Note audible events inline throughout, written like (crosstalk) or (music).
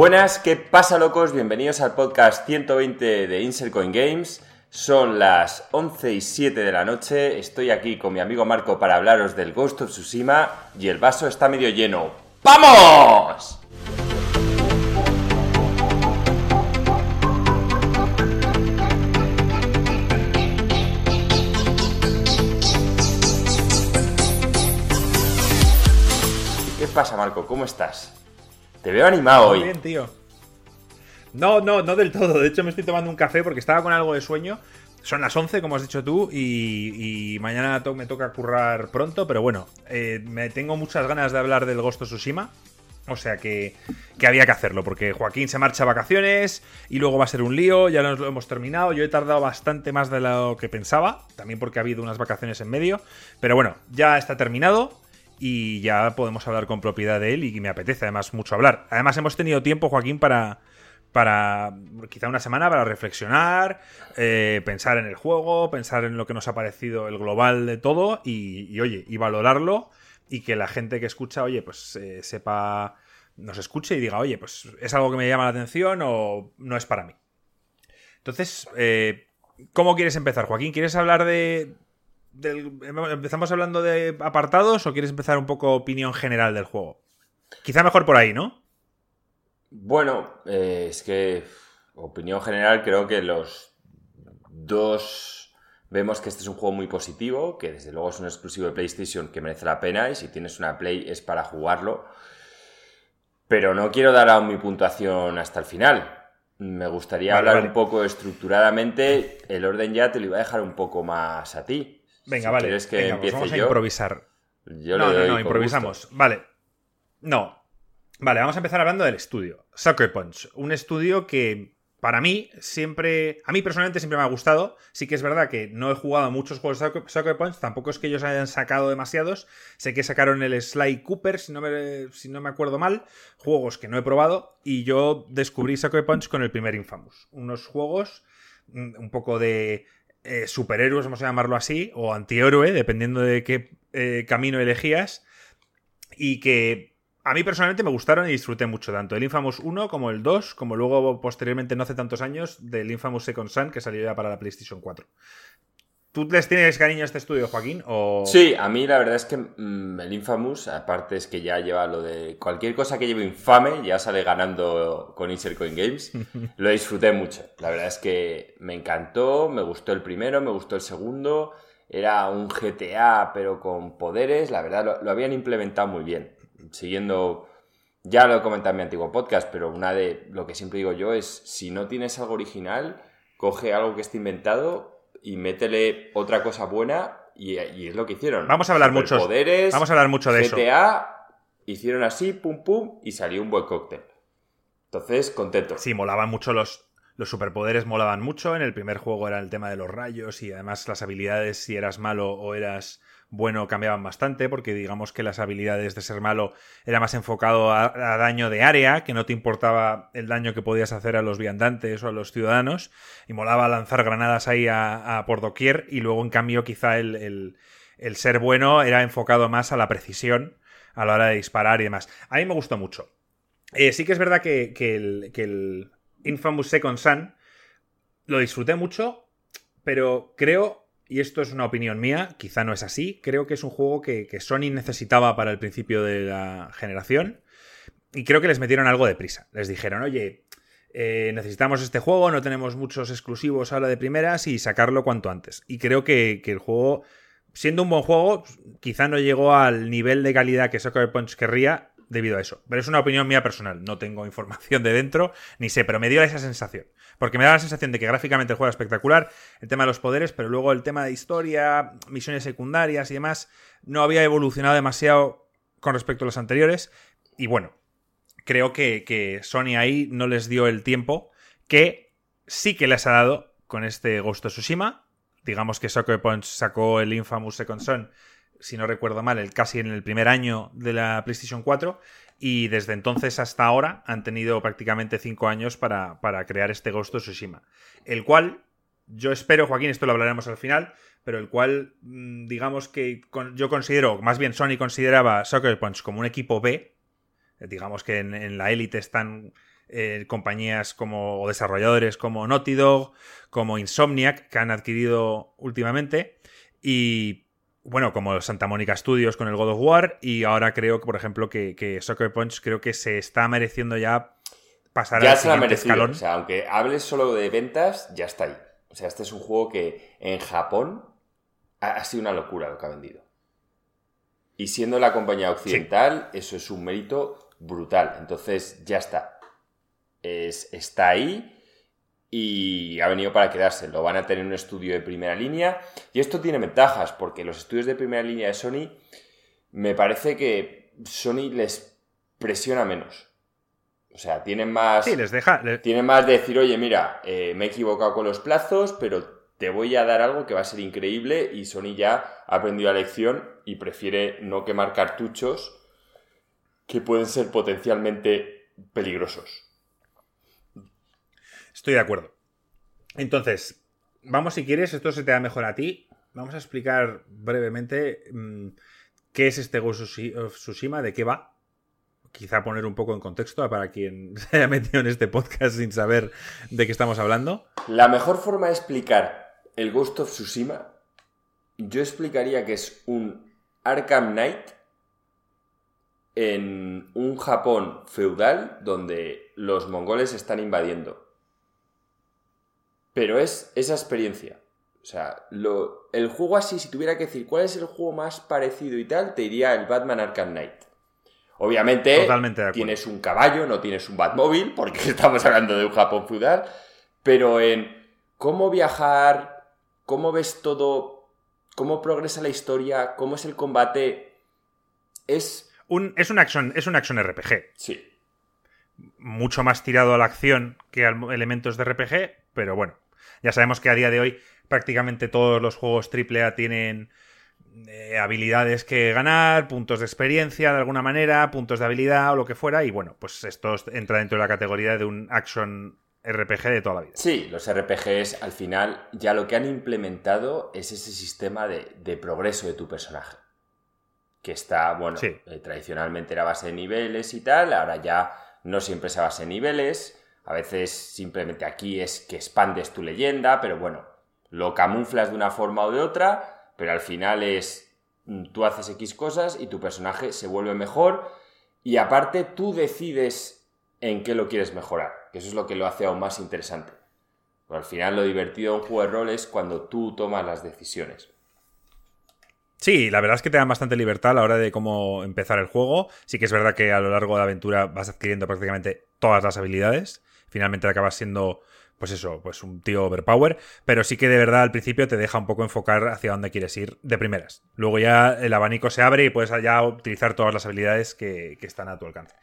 Buenas, ¿qué pasa locos? Bienvenidos al podcast 120 de Insert Coin Games. Son las 11 y 7 de la noche. Estoy aquí con mi amigo Marco para hablaros del Ghost of Tsushima y el vaso está medio lleno. ¡Vamos! ¿Qué pasa, Marco? ¿Cómo estás? Te veo animado hoy. bien, tío. No, no, no del todo. De hecho, me estoy tomando un café porque estaba con algo de sueño. Son las 11, como has dicho tú, y, y mañana to- me toca currar pronto, pero bueno, eh, me tengo muchas ganas de hablar del Ghost of Tsushima. O sea que, que había que hacerlo, porque Joaquín se marcha a vacaciones y luego va a ser un lío, ya nos lo hemos terminado. Yo he tardado bastante más de lo que pensaba, también porque ha habido unas vacaciones en medio. Pero bueno, ya está terminado y ya podemos hablar con propiedad de él y me apetece además mucho hablar. Además hemos tenido tiempo, Joaquín, para, para quizá una semana para reflexionar, eh, pensar en el juego, pensar en lo que nos ha parecido el global de todo y, oye, y valorarlo y que la gente que escucha, oye, pues eh, sepa, nos escuche y diga, oye, pues es algo que me llama la atención o no es para mí. Entonces, eh, ¿cómo quieres empezar, Joaquín? ¿Quieres hablar de, del- ¿Empezamos hablando de apartados o quieres empezar un poco opinión general del juego? Quizá mejor por ahí, ¿no? Bueno, eh, es que, opinión general, creo que los dos vemos que este es un juego muy positivo, que desde luego es un exclusivo de PlayStation que merece la pena y si tienes una Play es para jugarlo. Pero no quiero dar aún mi puntuación hasta el final. Me gustaría Vale, hablar vale. un poco estructuradamente. El orden ya te lo iba a dejar un poco más a ti. Venga, Si vale. ¿Quieres que Venga, pues vamos a improvisar. Yo no, no, no, improvisamos. gusto. Vale. No. Vale, vamos a empezar hablando del estudio. Sucker Punch. Un estudio que para mí siempre. A mí personalmente siempre me ha gustado. Sí que es verdad que no he jugado muchos juegos de Sucker- Sucker Punch. Tampoco es que ellos hayan sacado demasiados. Sé que sacaron el Sly Cooper, si no me, si no me acuerdo mal. Juegos que no he probado. Y yo descubrí Sucker Punch con el primer Infamous. Unos juegos. mm, Un poco de. Eh, superhéroes, vamos a llamarlo así, o antihéroe, dependiendo de qué eh, camino elegías, y que a mí personalmente me gustaron y disfruté mucho, tanto el Infamous 1 como el 2, como luego posteriormente, no hace tantos años, del Infamous Second Son, que salió ya para la PlayStation 4. ¿Tú les tienes cariño a este estudio, Joaquín? O... Sí, a mí la verdad es que mm, el Infamous, aparte es que ya lleva lo de cualquier cosa que lleve infame, ya sale ganando con Insert Coin Games. (laughs) Lo disfruté mucho. La verdad es que me encantó, me gustó el primero, me gustó el segundo. Era un GTA pero con poderes, la verdad lo, lo habían implementado muy bien. Siguiendo, ya lo he comentado en mi antiguo podcast, pero una de lo que siempre digo yo es, si no tienes algo original, coge algo que esté inventado y métele otra cosa buena y, y es lo que hicieron. Vamos a hablar muchos- Superpoderes, Vamos a hablar mucho de eso. GTA, hicieron así, pum pum, y salió un buen cóctel. Entonces, contento. Sí, molaban mucho los, los superpoderes, molaban mucho. En el primer juego era el tema de los rayos y además las habilidades, si eras malo o eras bueno, cambiaban bastante porque digamos que las habilidades de ser malo era más enfocado a, daño de área, que no te importaba el daño que podías hacer a los viandantes o a los ciudadanos y molaba lanzar granadas ahí a, por doquier y luego en cambio quizá el, el- el ser bueno era enfocado más a la precisión a la hora de disparar y demás. A mí me gustó mucho. Eh, sí que es verdad que, que el, que el Infamous Second Son lo disfruté mucho, pero creo, y esto es una opinión mía, quizá no es así, creo que es un juego que, Sony necesitaba para el principio de la generación y creo que les metieron algo de prisa. Les dijeron, oye, eh, necesitamos este juego, no tenemos muchos exclusivos ahora de primeras y sacarlo cuanto antes. Y creo que, que el juego, siendo un buen juego, quizá no llegó al nivel de calidad que Sucker Punch querría debido a eso. Pero es una opinión mía personal, no tengo información de dentro, ni sé, pero me dio esa sensación. Porque me da la sensación de que gráficamente el juego es espectacular, el tema de los poderes, pero luego el tema de historia, misiones secundarias y demás, no había evolucionado demasiado con respecto a los anteriores. Y bueno, creo que, que Sony ahí no les dio el tiempo que sí que les ha dado con este Ghost of Tsushima. Digamos que Sucker Punch sacó el Infamous Second Son, si no recuerdo mal, el, casi en el primer año de la PlayStation 4. Y desde entonces hasta ahora han tenido prácticamente 5 años para, para crear este Ghost of Tsushima. El cual, yo espero, Joaquín, esto lo hablaremos al final, pero el cual, mm, digamos que yo considero, más bien Sony consideraba Sucker Punch como un equipo B, digamos que en, en la élite están eh, compañías como o desarrolladores como Naughty Dog, como Insomniac, que han adquirido últimamente. Y bueno, como Santa Mónica Studios con el God of War. Y ahora creo que, por ejemplo, que, que Soccer Punch creo que se está mereciendo ya pasar ya al se la merecido. escalón. O sea, aunque hables solo de ventas, ya está ahí. O sea, este es un juego que en Japón ha, ha sido una locura lo que ha vendido. Y siendo la compañía occidental, eso es un mérito brutal. Entonces, ya está. Es, está ahí y ha venido para quedarse. Lo van a tener un estudio de primera línea. Y esto tiene ventajas, porque los estudios de primera línea de Sony, me parece que Sony les presiona menos. O sea, tienen más. Sí, les deja. le- Tiene más de decir, oye, mira, eh, me he equivocado con los plazos, pero te voy a dar algo que va a ser increíble y Sony ya ha aprendido la lección y prefiere no quemar cartuchos que pueden ser potencialmente peligrosos. Estoy de acuerdo. Entonces, vamos si quieres, esto se te da mejor a ti. Vamos a explicar brevemente mm, qué es este Ghost of Tsushi- of Tsushima, de qué va. Quizá poner un poco en contexto para quien (laughs) se haya metido en este podcast sin saber de qué estamos hablando. La mejor forma de explicar el Ghost of Tsushima, yo explicaría que es un Arkham Knight en un Japón feudal donde los mongoles están invadiendo. Pero es esa experiencia. O sea, lo- el juego así, si tuviera que decir cuál es el juego más parecido y tal, te diría el Batman Arkham Knight. Obviamente, tienes un caballo, no tienes un Batmóvil, (laughs) porque estamos hablando de un Japón feudal, pero en cómo viajar, cómo ves todo, cómo progresa la historia, cómo es el combate, es... Un, es, un action, es un action RPG. Sí, Mucho más tirado a la acción que a elementos de RPG, pero bueno. Ya sabemos que a día de hoy prácticamente todos los juegos AAA tienen eh, habilidades que ganar, puntos de experiencia de alguna manera, puntos de habilidad o lo que fuera. Y bueno, pues esto entra dentro de la categoría de un action RPG de toda la vida. Sí, los RPGs al final ya lo que han implementado es ese sistema de, de progreso de tu personaje. Que está, bueno, Sí. eh, tradicionalmente era base de niveles y tal, ahora ya no siempre es a base de niveles, a veces simplemente aquí es que expandes tu leyenda, pero bueno, lo camuflas de una forma o de otra, pero al final es mm, tú haces X cosas y tu personaje se vuelve mejor y aparte tú decides en qué lo quieres mejorar, que eso es lo que lo hace aún más interesante. Pero al final lo divertido de un juego de rol es cuando tú tomas las decisiones. Sí, la verdad es que te dan bastante libertad a la hora de cómo empezar el juego. Sí que es verdad que a lo largo de la aventura vas adquiriendo prácticamente todas las habilidades. Finalmente acabas siendo, pues eso, pues un tío overpower. Pero sí que de verdad al principio te deja un poco enfocar hacia dónde quieres ir de primeras. Luego ya el abanico se abre y puedes ya utilizar todas las habilidades que, que están a tu alcance.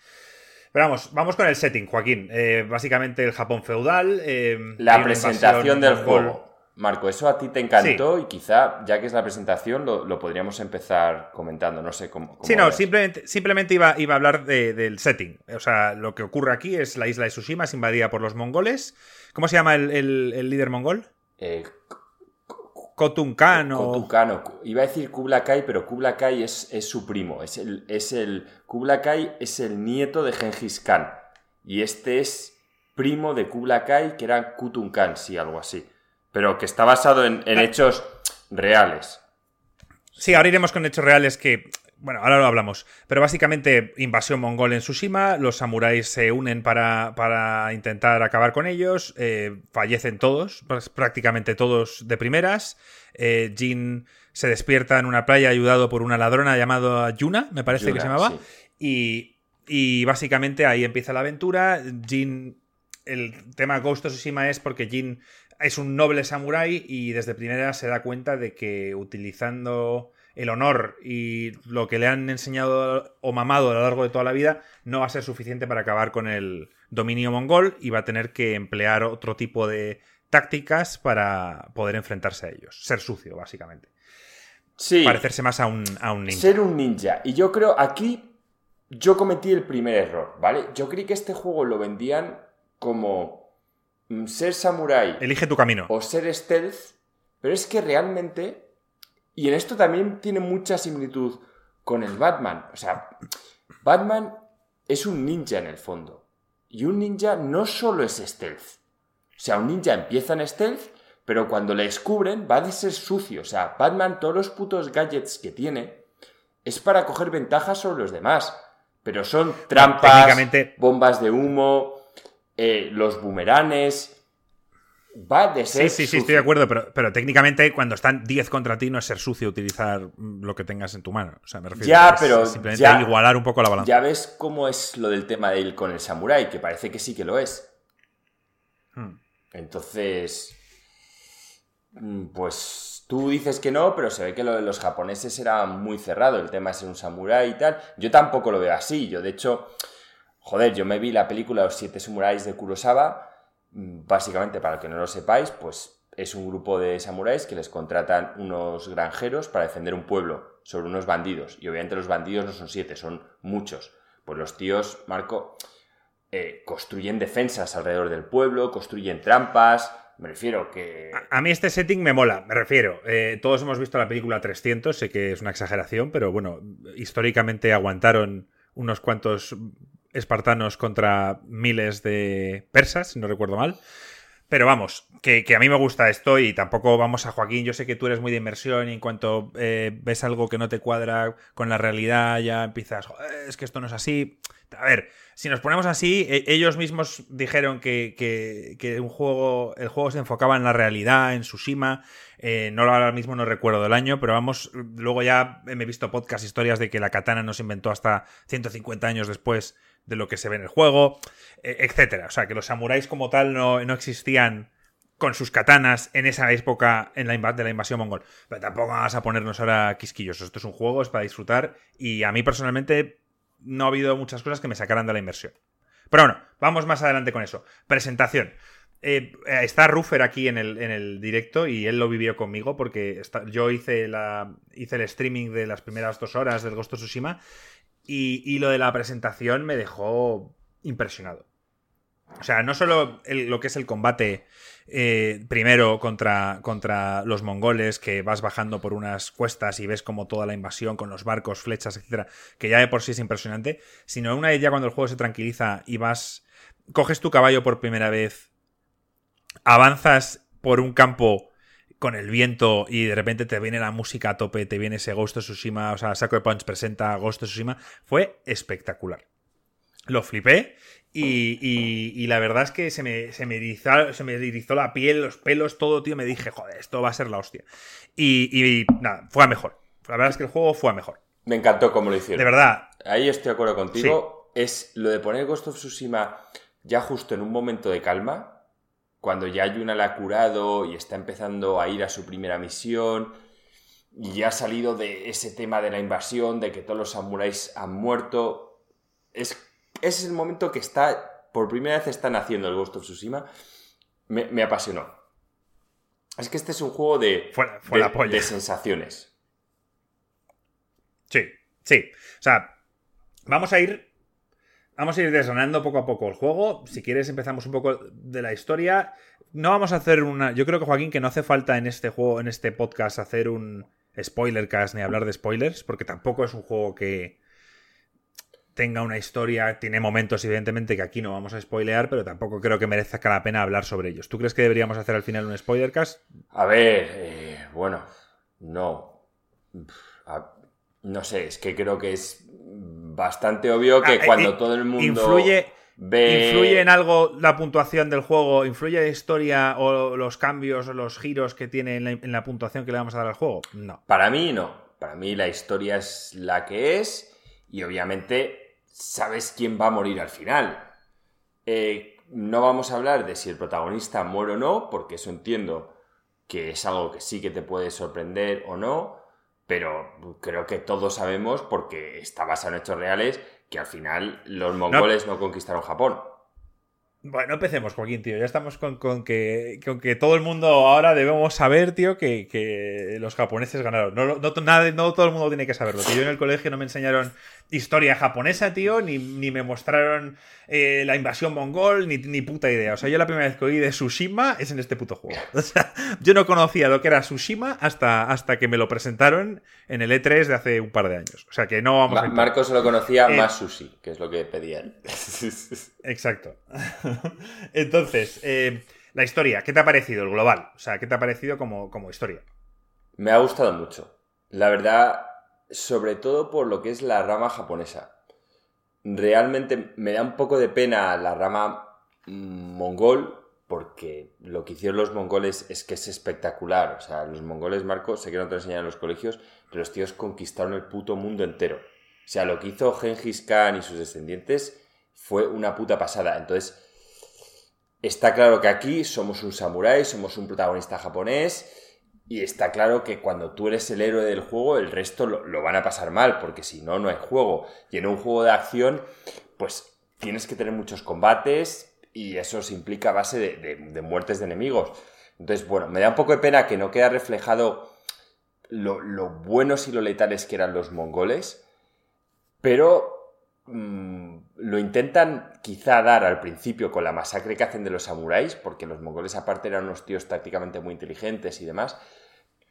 Pero vamos, vamos con el setting, Joaquín. Eh, básicamente el Japón feudal. eh, La presentación del juego. Marco, eso a ti te encantó y quizá, ya que es la presentación, lo, lo podríamos empezar comentando. No sé cómo. cómo Sí, no, simplemente, simplemente iba, iba a hablar de- del setting. O sea, lo que ocurre aquí es la isla de Tsushima es invadida por los mongoles. ¿Cómo se llama el, el- el líder mongol? Eh, Khotun Khan o... Kotukano. Iba a decir Kubla Kai, pero Kubla Kai es, es su primo. Es el, es el. Kubla Kai es el nieto de Genghis Khan. Y este es primo de Kubla Kai, que era Kutun Khan, sí, algo así. Pero que está basado en, en hechos reales. Sí, ahora iremos con hechos reales que... Bueno, ahora lo hablamos. Pero básicamente invasión mongol en Tsushima, los samuráis se unen para, para intentar acabar con ellos, eh, fallecen todos, prácticamente todos de primeras. Eh, Jin se despierta en una playa ayudado por una ladrona llamada Yuna, me parece que se llamaba. sí. Y, y básicamente ahí empieza la aventura. Jin. El tema Ghost of Tsushima es porque Jin es un noble samurái y desde primera se da cuenta de que utilizando el honor y lo que le han enseñado o mamado a lo largo de toda la vida no va a ser suficiente para acabar con el dominio mongol y va a tener que emplear otro tipo de tácticas para poder enfrentarse a ellos. Ser sucio, básicamente. Sí. Parecerse más a un, a un ninja. Ser un ninja. Y yo creo, aquí yo cometí el primer error, ¿vale? Yo creí que este juego lo vendían como ser samurái Elige tu camino. o ser stealth, pero es que realmente, y en esto también tiene mucha similitud con el Batman, o sea, Batman es un ninja en el fondo. Y un ninja no solo es stealth. O sea, un ninja empieza en stealth, pero cuando le descubren va a ser sucio. O sea, Batman, todos los putos gadgets que tiene, es para coger ventajas sobre los demás. Pero son trampas, bombas de humo, eh, los boomeranes. Va de ser. Sí, sí, sí, estoy de acuerdo, pero, pero técnicamente cuando están 10 contra ti no es ser sucio utilizar lo que tengas en tu mano. O sea, me refiero ya, pero simplemente ya, igualar un poco la balanza. Ya ves cómo es lo del tema de él con el samurai, que parece que sí que lo es. Hmm. Entonces. Mm, pues tú dices que no, pero se ve que lo de los japoneses era muy cerrado. El tema es ser un samurái y tal. Yo tampoco lo veo así. Yo, de hecho Joder, yo me vi la película Los Siete Samuráis de Kurosawa. Mm, básicamente, para que no lo sepáis, pues es un grupo de samuráis que les contratan unos granjeros para defender un pueblo sobre unos bandidos. Y obviamente los bandidos no son siete, son muchos. Pues los tíos, Marco, eh, construyen defensas alrededor del pueblo, construyen trampas. Me refiero que. A, mí este setting me mola, me refiero. Eh, todos hemos visto la película 300, sé que es una exageración, pero bueno, históricamente aguantaron unos cuantos espartanos contra miles de persas, si no recuerdo mal. Pero vamos, que, a mí me gusta esto y tampoco vamos a Joaquín. Yo sé que tú eres muy de inmersión y en cuanto eh, ves algo que no te cuadra con la realidad ya empiezas, es que esto no es así. A ver, si nos ponemos así, e, ellos mismos dijeron que, un juego, el juego se enfocaba en la realidad, en Tsushima. Eh, no ahora mismo no recuerdo del año, pero vamos, luego ya me he visto podcast, historias de que la katana no se inventó hasta 150 años después de lo que se ve en el juego, e, etcétera. O sea, que los samuráis como tal no, existían con sus katanas en esa época en la de la invasión mongol. Pero tampoco vamos a ponernos ahora quisquillos. Esto es un juego, es para disfrutar. Y a mí personalmente no ha habido muchas cosas que me sacaran de la inversión. Pero bueno, vamos más adelante con eso. Presentación. Eh, está Ruffer aquí en el, en el, directo y él lo vivió conmigo porque yo hice, la, hice el streaming de las primeras dos horas del Ghost of Tsushima y, lo de la presentación me dejó impresionado. O sea, no solo lo que es el combate eh, primero contra, contra los mongoles, que vas bajando por unas cuestas y ves como toda la invasión con los barcos, flechas, etcétera, que ya de por sí es impresionante, sino una vez ya cuando el juego se tranquiliza y vas, coges tu caballo por primera vez, avanzas por un campo con el viento y de repente te viene la música a tope, te viene ese Ghost of Tsushima, o sea, Saco Punch presenta Ghost of Tsushima, fue espectacular. Lo flipé y, y, la verdad es que se me, se, me erizó, se me erizó la piel, los pelos, todo, tío, me dije, joder, esto va a ser la hostia. Y, y nada, fue a mejor. La verdad es que el juego fue a mejor. Me encantó cómo lo hicieron. De verdad. Ahí estoy de acuerdo contigo. Es lo de poner Ghost of Tsushima ya justo en un momento de calma, cuando ya Yuna la ha curado y está empezando a ir a su primera misión y ya ha salido de ese tema de la invasión, de que todos los samuráis han muerto, es, es el momento que está, por primera vez están haciendo el Ghost of Tsushima, me, apasionó. Es que este es un juego de, de sensaciones. Sí, sí. O sea, vamos a ir Vamos a ir desgranando poco a poco el juego. Si quieres, empezamos un poco de la historia. No vamos a hacer una. Yo creo que, Joaquín, que no hace falta en este juego, en este podcast, hacer un spoiler cast ni hablar de spoilers, porque tampoco es un juego que tenga una historia. Tiene momentos, evidentemente, que aquí no vamos a spoilear, pero tampoco creo que merezca la pena hablar sobre ellos. ¿Tú crees que deberíamos hacer al final un spoiler cast? A ver, eh, bueno, no. no sé, es que creo que es bastante obvio que ah, cuando todo el mundo influye, ve... ¿Influye en algo la puntuación del juego? ¿Influye la historia o los cambios o los giros que tiene en la, puntuación que le vamos a dar al juego? No. Para mí no. Para mí la historia es la que es y obviamente sabes quién va a morir al final. Eh, no vamos a hablar de si el protagonista muere o no, porque eso entiendo que es algo que sí que te puede sorprender o no pero creo que todos sabemos, porque está basado en hechos reales, que al final los mongoles no, conquistaron Japón. Bueno, empecemos, Joaquín, tío. Ya estamos con, que, con que todo el mundo ahora debemos saber, tío, que, los japoneses ganaron. No, no, no, todo el mundo tiene que saberlo. Tío. Yo en el colegio no me enseñaron historia japonesa, tío, ni, me mostraron eh, la invasión mongol, ni, ni, puta idea. O sea, yo la primera vez que oí de Tsushima es en este puto juego. (laughs) O sea, yo no conocía lo que era Tsushima hasta, hasta que me lo presentaron en el E3 de hace un par de años. O sea, que no vamos a... Marco solo conocía eh, más sushi, que es lo que pedían. (laughs) Exacto. (laughs) Entonces, eh, la historia, ¿qué te ha parecido el global? O sea, ¿qué te ha parecido como, como historia? Me ha gustado mucho. La verdad, sobre todo por lo que es la rama japonesa. Realmente me da un poco de pena la rama mongol, porque lo que hicieron los mongoles es que es espectacular. O sea, los mongoles, Marco, sé que no te enseñan en los colegios, pero los tíos conquistaron el puto mundo entero. O sea, lo que hizo Genghis Khan y sus descendientes fue una puta pasada. Entonces, está claro que aquí somos un samurái, somos un protagonista japonés, y está claro que cuando tú eres el héroe del juego, el resto lo, van a pasar mal, porque si no, no hay juego. Y en un juego de acción, pues tienes que tener muchos combates y eso se implica a base de, muertes de enemigos. Entonces, bueno, me da un poco de pena que no queda reflejado lo, buenos y lo letales que eran los mongoles, pero Mm, lo intentan quizá dar al principio con la masacre que hacen de los samuráis, porque los mongoles aparte eran unos tíos tácticamente muy inteligentes y demás,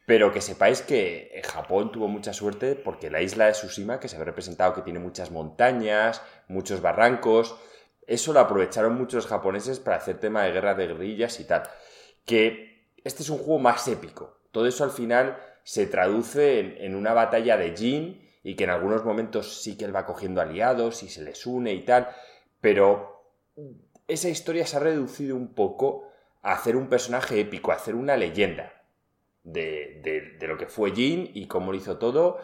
pero que sepáis que Japón tuvo mucha suerte porque la isla de Tsushima, que se ha representado que tiene muchas montañas, muchos barrancos, eso lo aprovecharon muchos japoneses para hacer tema de guerra de guerrillas y tal. Que este es un juego más épico. Todo eso al final se traduce en, en una batalla de Jin y que en algunos momentos sí que él va cogiendo aliados y se les une y tal, pero esa historia se ha reducido un poco a hacer un personaje épico, a hacer una leyenda de, lo que fue Jin y cómo lo hizo todo.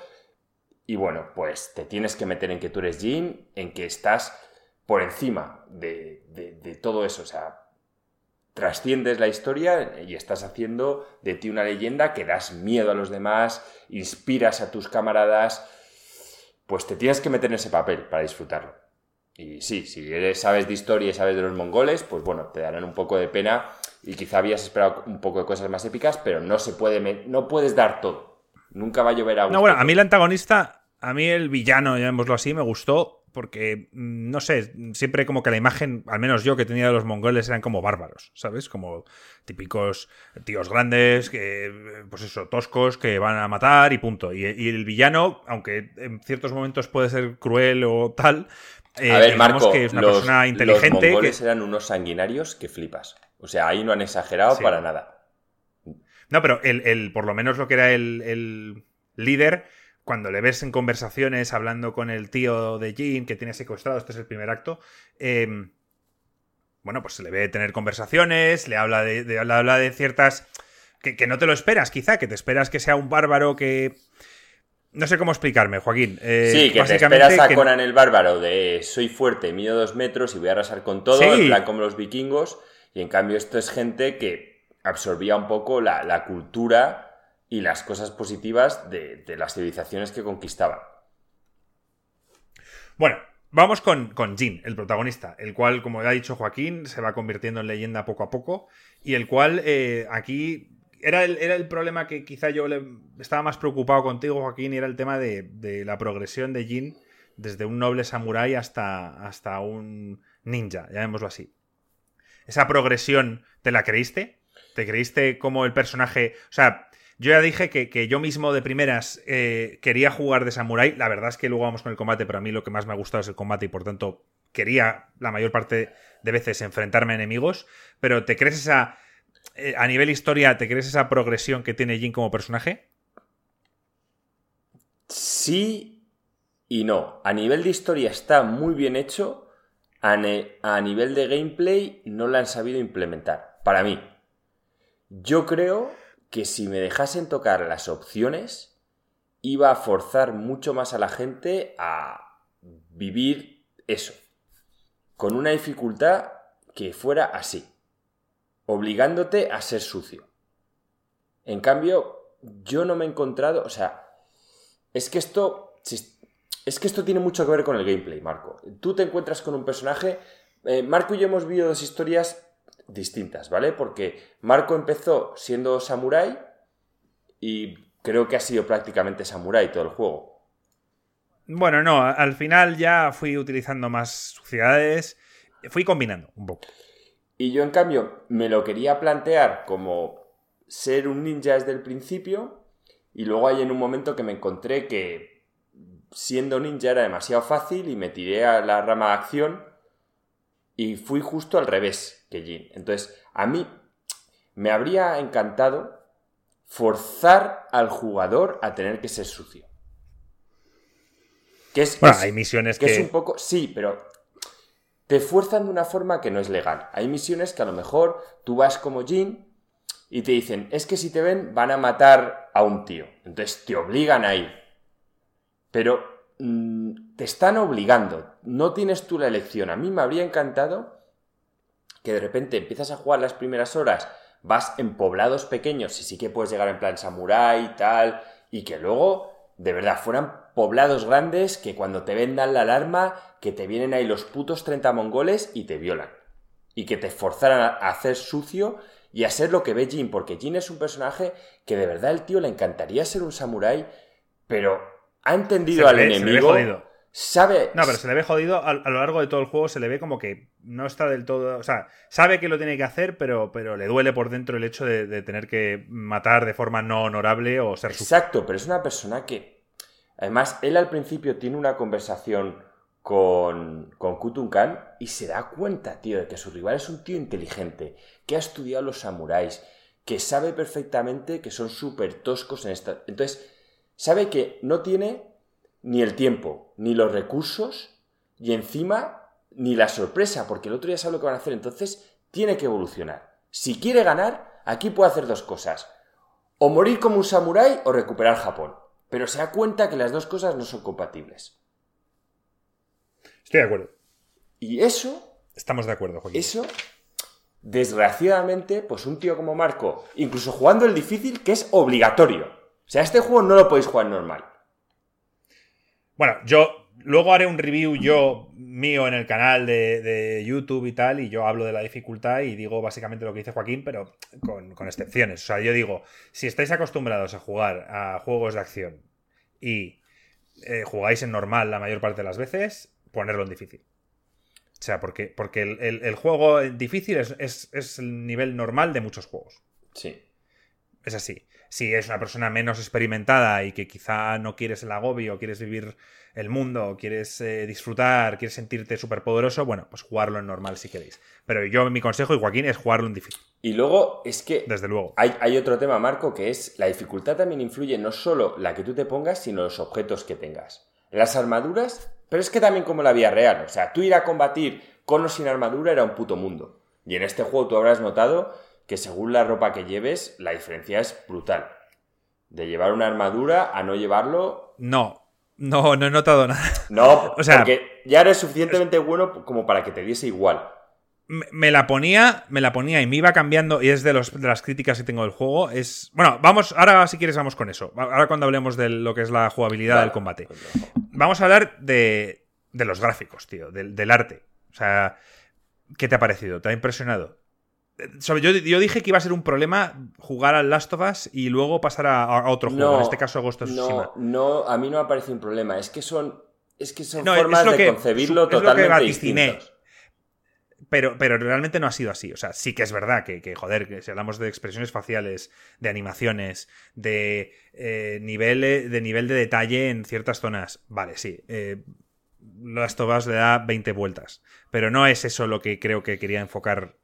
Y bueno, pues te tienes que meter en que tú eres Jin, en que estás por encima de, de todo eso, o sea, trasciendes la historia y estás haciendo de ti una leyenda que das miedo a los demás, inspiras a tus camaradas pues te tienes que meter en ese papel para disfrutarlo. Y sí, si eres, sabes de historia y sabes de los mongoles, pues bueno, te darán un poco de pena y quizá habías esperado un poco de cosas más épicas, pero no se puede, no puedes dar todo. Nunca va a llover a No, bueno, a mí el antagonista, a mí el villano, llamémoslo así, me gustó porque, mm, no sé, siempre como que la imagen, al menos yo que tenía de los mongoles, eran como bárbaros, ¿sabes? Como típicos tíos grandes, que, pues eso, toscos, que van a matar y punto. Y, el villano, aunque en ciertos momentos puede ser cruel o tal, eh, a ver, Marco, que es una persona inteligente. Los mongoles eran unos sanguinarios que flipas. O sea, ahí no han exagerado para nada. No, pero el, por lo menos lo que era el, el líder cuando le ves en conversaciones hablando con el tío de Jean que tiene secuestrado, este es el primer acto, em, bueno, pues se le ve tener conversaciones, le habla de, habla, de ciertas... Que, no te lo esperas, quizá, que te esperas que sea un bárbaro que... No sé cómo explicarme, Joaquín. Eh, sí, que te esperas a Conan el bárbaro de soy fuerte, mido dos metros y voy a arrasar con todo, en plan como los vikingos, y en cambio esto es gente que absorbía un poco la, la cultura y las cosas positivas de, las civilizaciones que conquistaba. Bueno, vamos con, con Jin, el protagonista, el cual, como ya ha dicho Joaquín, se va convirtiendo en leyenda poco a poco y el cual eh, aquí era el, era el, problema que quizá yo estaba más preocupado contigo, Joaquín, y era el tema de, de la progresión de Jin desde un noble samurái hasta, hasta un ninja, llamémoslo así. Esa progresión, ¿te la creíste? ¿Te creíste como el personaje... O sea, yo ya dije que, yo mismo de primeras eh, quería jugar de Samurai. La verdad es que luego vamos con el combate, pero a mí lo que más me ha gustado es el combate y por tanto quería la mayor parte de veces enfrentarme a enemigos. Pero ¿te crees esa. Eh, a nivel historia, ¿te crees esa progresión que tiene Jin como personaje? Sí y no. A nivel de historia está muy bien hecho. A, a nivel de gameplay no la han sabido implementar. Para mí. Yo creo que si me dejasen tocar las opciones, iba a forzar mucho más a la gente a vivir eso, con una dificultad que fuera así, obligándote a ser sucio. En cambio, yo no me he encontrado, o sea, es que esto, es que esto tiene mucho que ver con el gameplay, Marco. Tú te encuentras con un personaje eh, Marco y yo hemos vivido dos historias distintas, ¿vale? Porque Marco empezó siendo samurái y creo que ha sido prácticamente samurái todo el juego. Bueno, no, al final ya fui utilizando más suciedades, fui combinando un poco. Y yo, en cambio, me lo quería plantear como ser un ninja desde el principio y luego hay en un momento que me encontré que siendo ninja era demasiado fácil y me tiré a la rama de acción y fui justo al revés que Jin. Entonces, a mí me habría encantado forzar al jugador a tener que ser sucio. Que es, hay misiones que, es un poco. Sí, pero te fuerzan de una forma que no es legal. Hay misiones que a lo mejor tú vas como Jin y te dicen, es que si te ven van a matar a un tío. Entonces te obligan a ir. Pero mm, te están obligando. No tienes tú la elección. A mí me habría encantado que de repente empiezas a jugar las primeras horas, vas en poblados pequeños y sí que puedes llegar en plan samurái y tal, y que luego, de verdad, fueran poblados grandes que cuando te vendan la alarma, que te vienen ahí los putos 30 mongoles y te violan. Y que te forzaran a hacer sucio y a ser lo que ve Jin, porque Jin es un personaje que de verdad el tío le encantaría ser un samurái, pero ha entendido al enemigo. Sabe. No, pero se le ve jodido a, lo largo de todo el juego, se le ve como que no está del todo. O sea, sabe que lo tiene que hacer, pero, pero le duele por dentro el hecho de, tener que matar de forma no honorable o ser Exacto, pero es una persona que. Además, él al principio tiene una conversación con, con Kutun Khan y se da cuenta, tío, de que su rival es un tío inteligente, que ha estudiado los samuráis, que sabe perfectamente que son súper toscos en esta... Entonces, sabe que no tiene ni el tiempo, ni los recursos, y encima ni la sorpresa, porque el otro ya sabe lo que van a hacer, entonces tiene que evolucionar. Si quiere ganar, aquí puede hacer dos cosas. O morir como un samurái o recuperar Japón. Pero se da cuenta que las dos cosas no son compatibles. Estoy de acuerdo. Y eso. Estamos de acuerdo, Joaquín. Eso, desgraciadamente, pues un tío como Marco, incluso jugando el difícil, que es obligatorio. O sea, este juego no lo podéis jugar normal. Bueno, yo luego haré un review yo mío en el canal de, YouTube y tal, y yo hablo de la dificultad y digo básicamente lo que dice Joaquín, pero con, con, excepciones. O sea, yo digo, si estáis acostumbrados a jugar a juegos de acción y eh, jugáis en normal la mayor parte de las veces, ponerlo en difícil. O sea, porque, porque el, juego difícil es, es, el nivel normal de muchos juegos. Sí. Es así. Si es una persona menos experimentada y que quizá no quieres el agobio, quieres vivir el mundo, quieres eh, disfrutar, quieres sentirte súper poderoso, bueno, pues jugarlo en normal si queréis. Pero yo, mi consejo, y Joaquín, es jugarlo en difícil. Y luego es que. Desde luego. Hay, hay, otro tema, Marco, que es la dificultad también influye no solo la que tú te pongas, sino los objetos que tengas. Las armaduras pero es que también como la vida real, o sea, tú ir a combatir con o sin armadura era un puto mundo. Y en este juego tú habrás notado que según la ropa que lleves, la diferencia es brutal. De llevar una armadura a no llevarlo. No, no, no he notado nada. (laughs) No, o sea, porque ya eres suficientemente bueno como para que te diese igual me la ponía, me la ponía y me iba cambiando, y es de, los, de las críticas que tengo del juego. Es. Bueno, vamos, ahora si quieres vamos con eso. Ahora cuando hablemos de lo que es la jugabilidad del combate. Vamos a hablar de, de los gráficos, tío, del, arte. O sea, ¿qué te ha parecido? ¿Te ha impresionado? Yo, yo, dije que iba a ser un problema jugar al Last of Us y luego pasar a, otro juego, en este caso Ghost of Tsushima. No, no, a mí no me ha parecido un problema. Es que son, es que son formas de concebirlo totalmente distintas. Pero, pero realmente no ha sido así. O sea, sí que es verdad que, que joder, que si hablamos de expresiones faciales, de animaciones, de, eh, nivel, de nivel de detalle en ciertas zonas, vale, sí. Eh, Last of le da 20 vueltas. Pero no es eso lo que creo que quería enfocar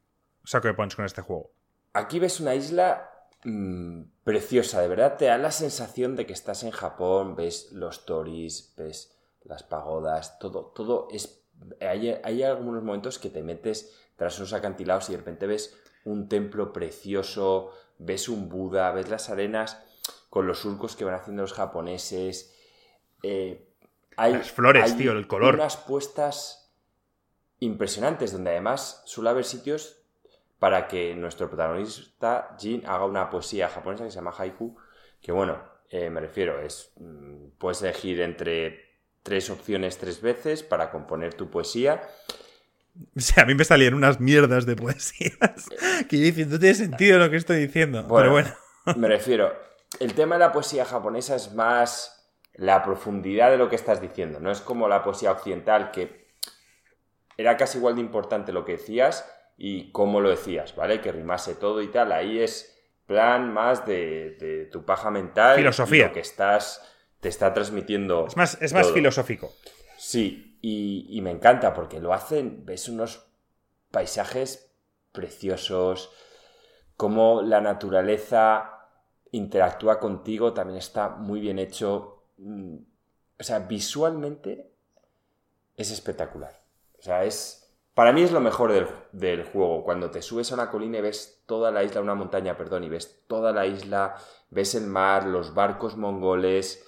Saco Punch con este juego. Aquí ves una isla mm, preciosa, de verdad te da la sensación de que estás en Japón, ves los toris, ves las pagodas, todo, todo es hay, algunos momentos que te metes tras unos acantilados y de repente ves un templo precioso, ves un Buda, ves las arenas con los surcos que van haciendo los japoneses. Eh, hay, las flores, tío, el color. unas puestas impresionantes, donde además suele haber sitios para que nuestro protagonista, Jin, haga una poesía japonesa que se llama haiku, que bueno, eh, me refiero, es mm, puedes elegir entre tres opciones tres veces para componer tu poesía. (laughs) O sea, a mí me salían unas mierdas de poesías que yo diciendo, no tiene sentido lo que estoy diciendo. pero bueno. Me refiero, el tema de la poesía japonesa es más la profundidad de lo que estás diciendo. No es como la poesía occidental que era casi igual de importante lo que decías y cómo lo decías, ¿vale? Que rimase todo y tal. Ahí es plan más de, tu paja mental. Filosofía. lo que estás, te está transmitiendo. Es más, es más filosófico. Sí, y, me encanta porque lo hacen, ves unos paisajes preciosos, cómo la naturaleza interactúa contigo, también está muy bien hecho. Mm, o sea, visualmente es espectacular. O sea, es. Para mí es lo mejor del, del, juego. Cuando te subes a una colina y ves toda la isla, una montaña, perdón, y ves toda la isla, ves el mar, los barcos mongoles.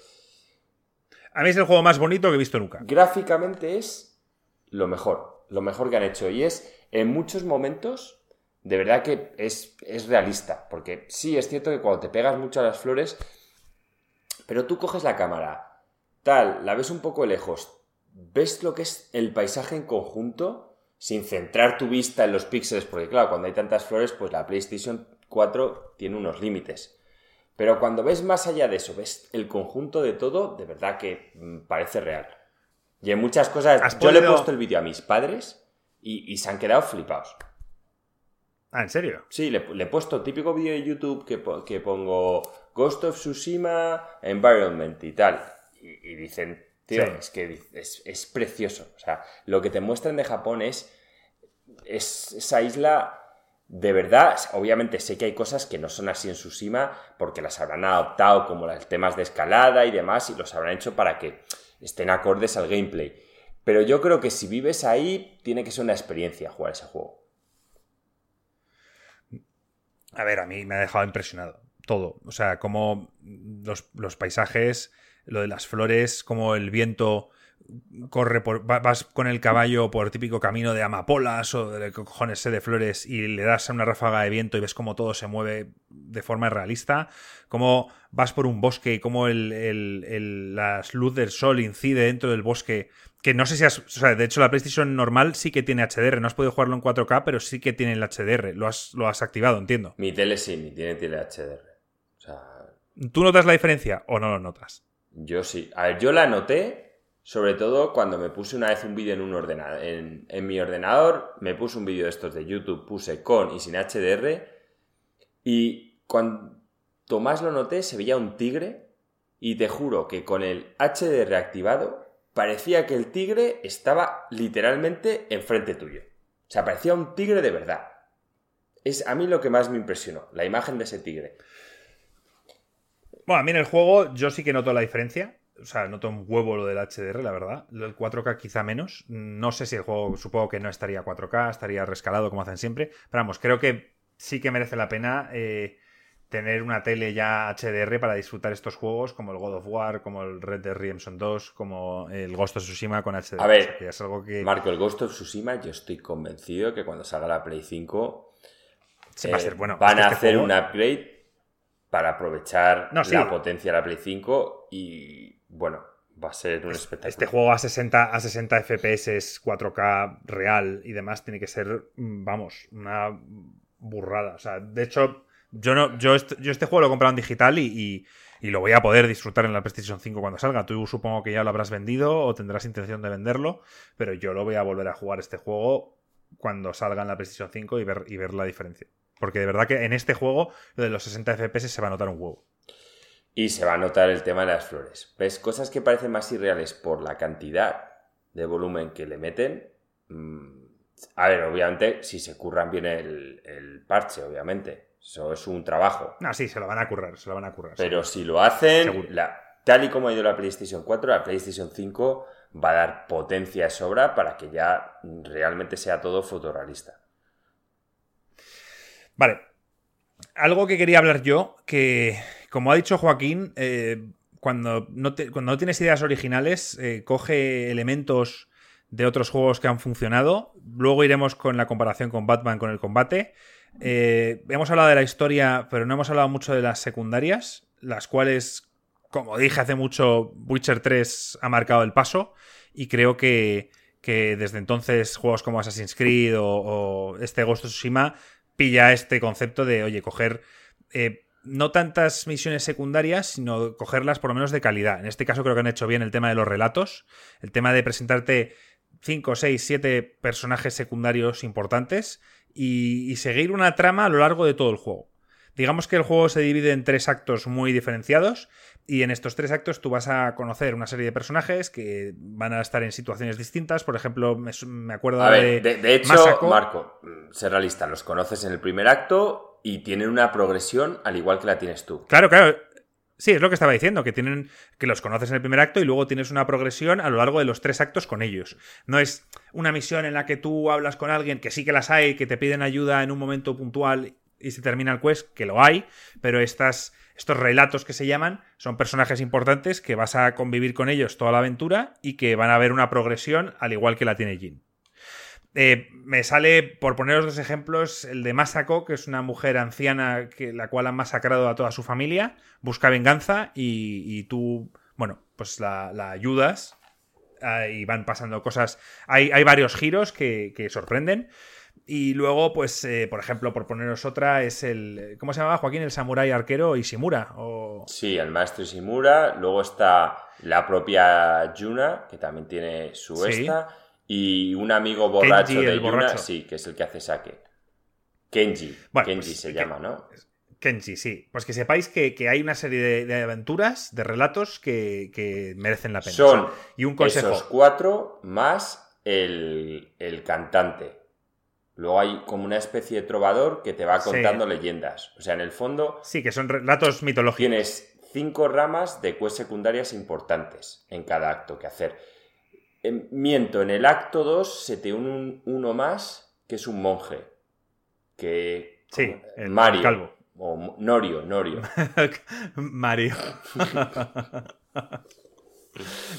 A mí es el juego más bonito que he visto nunca. Gráficamente es lo mejor, lo mejor que han hecho. Y es, en muchos momentos, de verdad que es, es realista. Porque sí, es cierto que cuando te pegas mucho a las flores, pero tú coges la cámara, tal, la ves un poco lejos, ves lo que es el paisaje en conjunto, sin centrar tu vista en los píxeles, porque claro, cuando hay tantas flores, pues la PlayStation 4 tiene unos límites. Pero cuando ves más allá de eso, ves el conjunto de todo, de verdad que mm, parece real. Y en muchas cosas, yo le he puesto el vídeo a mis padres y, se han quedado flipados. Ah, ¿en serio? Sí, le, he puesto típico vídeo de YouTube que, que, pongo Ghost of Tsushima Environment y tal. y dicen, Tío, es que es, precioso. O sea, lo que te muestran de Japón es, es esa isla de verdad, obviamente sé que hay cosas que no son así en Tsushima porque las habrán adoptado como los temas de escalada y demás y los habrán hecho para que estén acordes al gameplay. Pero yo creo que si vives ahí, tiene que ser una experiencia jugar ese juego. A ver, a mí me ha dejado impresionado todo. O sea, como los, los paisajes lo de las flores, como el viento corre por. vas con el caballo por típico camino de amapolas o de cojones de flores y le das a una ráfaga de viento y ves cómo todo se mueve de forma realista. Cómo vas por un bosque y cómo el, la luz del sol incide dentro del bosque. Que no sé si has. O sea, de hecho, la PlayStation normal sí que tiene HDR. No has podido jugarlo en 4K, pero sí que tiene el HDR. Lo has, lo has activado, entiendo. Mi tele sí, mi tele tiene HDR. O sea... ¿Tú notas la diferencia o no lo notas? Yo sí. A ver, yo la noté, sobre todo cuando me puse una vez un vídeo en un ordenador. En, mi ordenador me puse un vídeo de estos de YouTube, puse con y sin HDR. Y cuando más lo noté, se veía un tigre. Y te juro que con el HDR activado, parecía que el tigre estaba literalmente enfrente tuyo. O sea, parecía un tigre de verdad. Es a mí lo que más me impresionó, la imagen de ese tigre. Bueno, a mí en el juego yo sí que noto la diferencia. O sea, noto un huevo lo del HDR, la verdad. El 4K quizá menos. No sé si el juego, supongo que no estaría 4K, estaría rescalado como hacen siempre. Pero vamos, creo que sí que merece la pena eh, tener una tele ya HDR para disfrutar estos juegos como el God of War, como el Red Dead Redemption 2, como el Ghost of Tsushima con HDR. A ver, es algo que... Marco, el Ghost of Tsushima yo estoy convencido que cuando salga la Play 5 va a ser, bueno, van a este hacer un upgrade para aprovechar la potencia de la Play 5 y bueno, va a ser un espectáculo. Este juego a 60, a 60 FPS, 4K real y demás tiene que ser, mm, vamos, una burrada. O sea, de hecho, yo no, yo este, yo este juego lo he comprado en digital y, y, lo voy a poder disfrutar en la PlayStation 5 cuando salga. Tú supongo que ya lo habrás vendido o tendrás intención de venderlo, pero yo lo voy a volver a jugar este juego cuando salga en la PlayStation 5 y ver, y ver la diferencia. Porque de verdad que en este juego lo de los 60 FPS se va a notar un huevo. Y se va a notar el tema de las flores. ¿Ves? Cosas que parecen más irreales por la cantidad de volumen que le meten. Mm, a ver, obviamente, si se curran bien el, parche, obviamente. Eso es un trabajo. No, sí, se lo van a currar, se lo van a currar. Pero si lo hacen, tal y como ha ido la PlayStation 4, la PlayStation 5 va a dar potencia de sobra para que ya realmente sea todo fotorrealista. Vale. Algo que quería hablar yo, que como ha dicho Joaquín, eh, cuando, no cuando, no tienes ideas originales, eh, coge elementos de otros juegos que han funcionado. Luego iremos con la comparación con Batman con el combate. Eh, hemos hablado de la historia, pero no hemos hablado mucho de las secundarias, las cuales, como dije hace mucho, Witcher 3 ha marcado el paso y creo que, que desde entonces juegos como Assassin's Creed o, este Ghost of Tsushima pilla este concepto de, oye, coger eh, no tantas misiones secundarias, sino cogerlas por lo menos de calidad. En este caso creo que han hecho bien el tema de los relatos, el tema de presentarte 5, 6, 7 personajes secundarios importantes y, seguir una trama a lo largo de todo el juego. Digamos que el juego se divide en tres actos muy diferenciados y en estos tres actos tú vas a conocer una serie de personajes que van a estar en situaciones distintas. Por ejemplo, me, acuerdo de, de, hecho, Marco, ser realista, los conoces en el primer acto y tienen una progresión al igual que la tienes tú. Claro, claro. Sí, es lo que estaba diciendo, que tienen que los conoces en el primer acto y luego tienes una progresión a lo largo de los tres actos con ellos. No es una misión en la que tú hablas con alguien, que sí que las hay, que te piden ayuda en un momento puntual y se termina el quest, que lo hay, pero estas, estos relatos que se llaman son personajes importantes que vas a convivir con ellos toda la aventura y que van a ver una progresión al igual que la tiene Jin. Eh, me sale, por poneros dos ejemplos, el de Masako, que es una mujer anciana que, la cual han masacrado a toda su familia, busca venganza y, tú, bueno, pues la, ayudas y van pasando cosas. Hay, hay varios giros que, sorprenden. Y luego, pues, eh, por ejemplo, por poneros otra, es el. ¿Cómo se llama Joaquín? El samurái arquero Ishimura. O... Sí, el maestro Ishimura. Luego está la propia Yuna, que también tiene su esta y un amigo borracho de Yuna, sí, que es el que hace saque. Kenji. Kenji pues, se llama, ¿no? Kenji, sí. Pues que sepáis que, hay una serie de, aventuras, de relatos que, merecen la pena. Son y un consejo. esos cuatro más el, cantante. Luego hay como una especie de trovador que te va contando leyendas. O sea, en el fondo. Sí, que son relatos mitológicos. Tienes cinco ramas de quests secundarias importantes en cada acto que hacer. Em, miento, en el acto 2 se te une uno más que es un monje. Que. Sí, el Mario. Calvo. O Norio, Norio. (laughs) Mario. (laughs)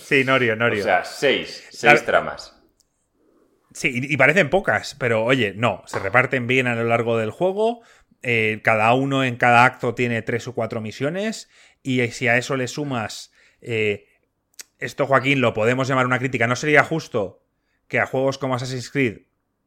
sí, Norio, Norio. O sea, seis, seis tramas. Sí, y, parecen pocas, pero oye, no, se reparten bien a lo largo del juego. Eh, cada uno en cada acto tiene tres o cuatro misiones. Y si a eso le sumas eh, esto, Joaquín, lo podemos llamar una crítica. ¿No sería justo que a juegos como Assassin's Creed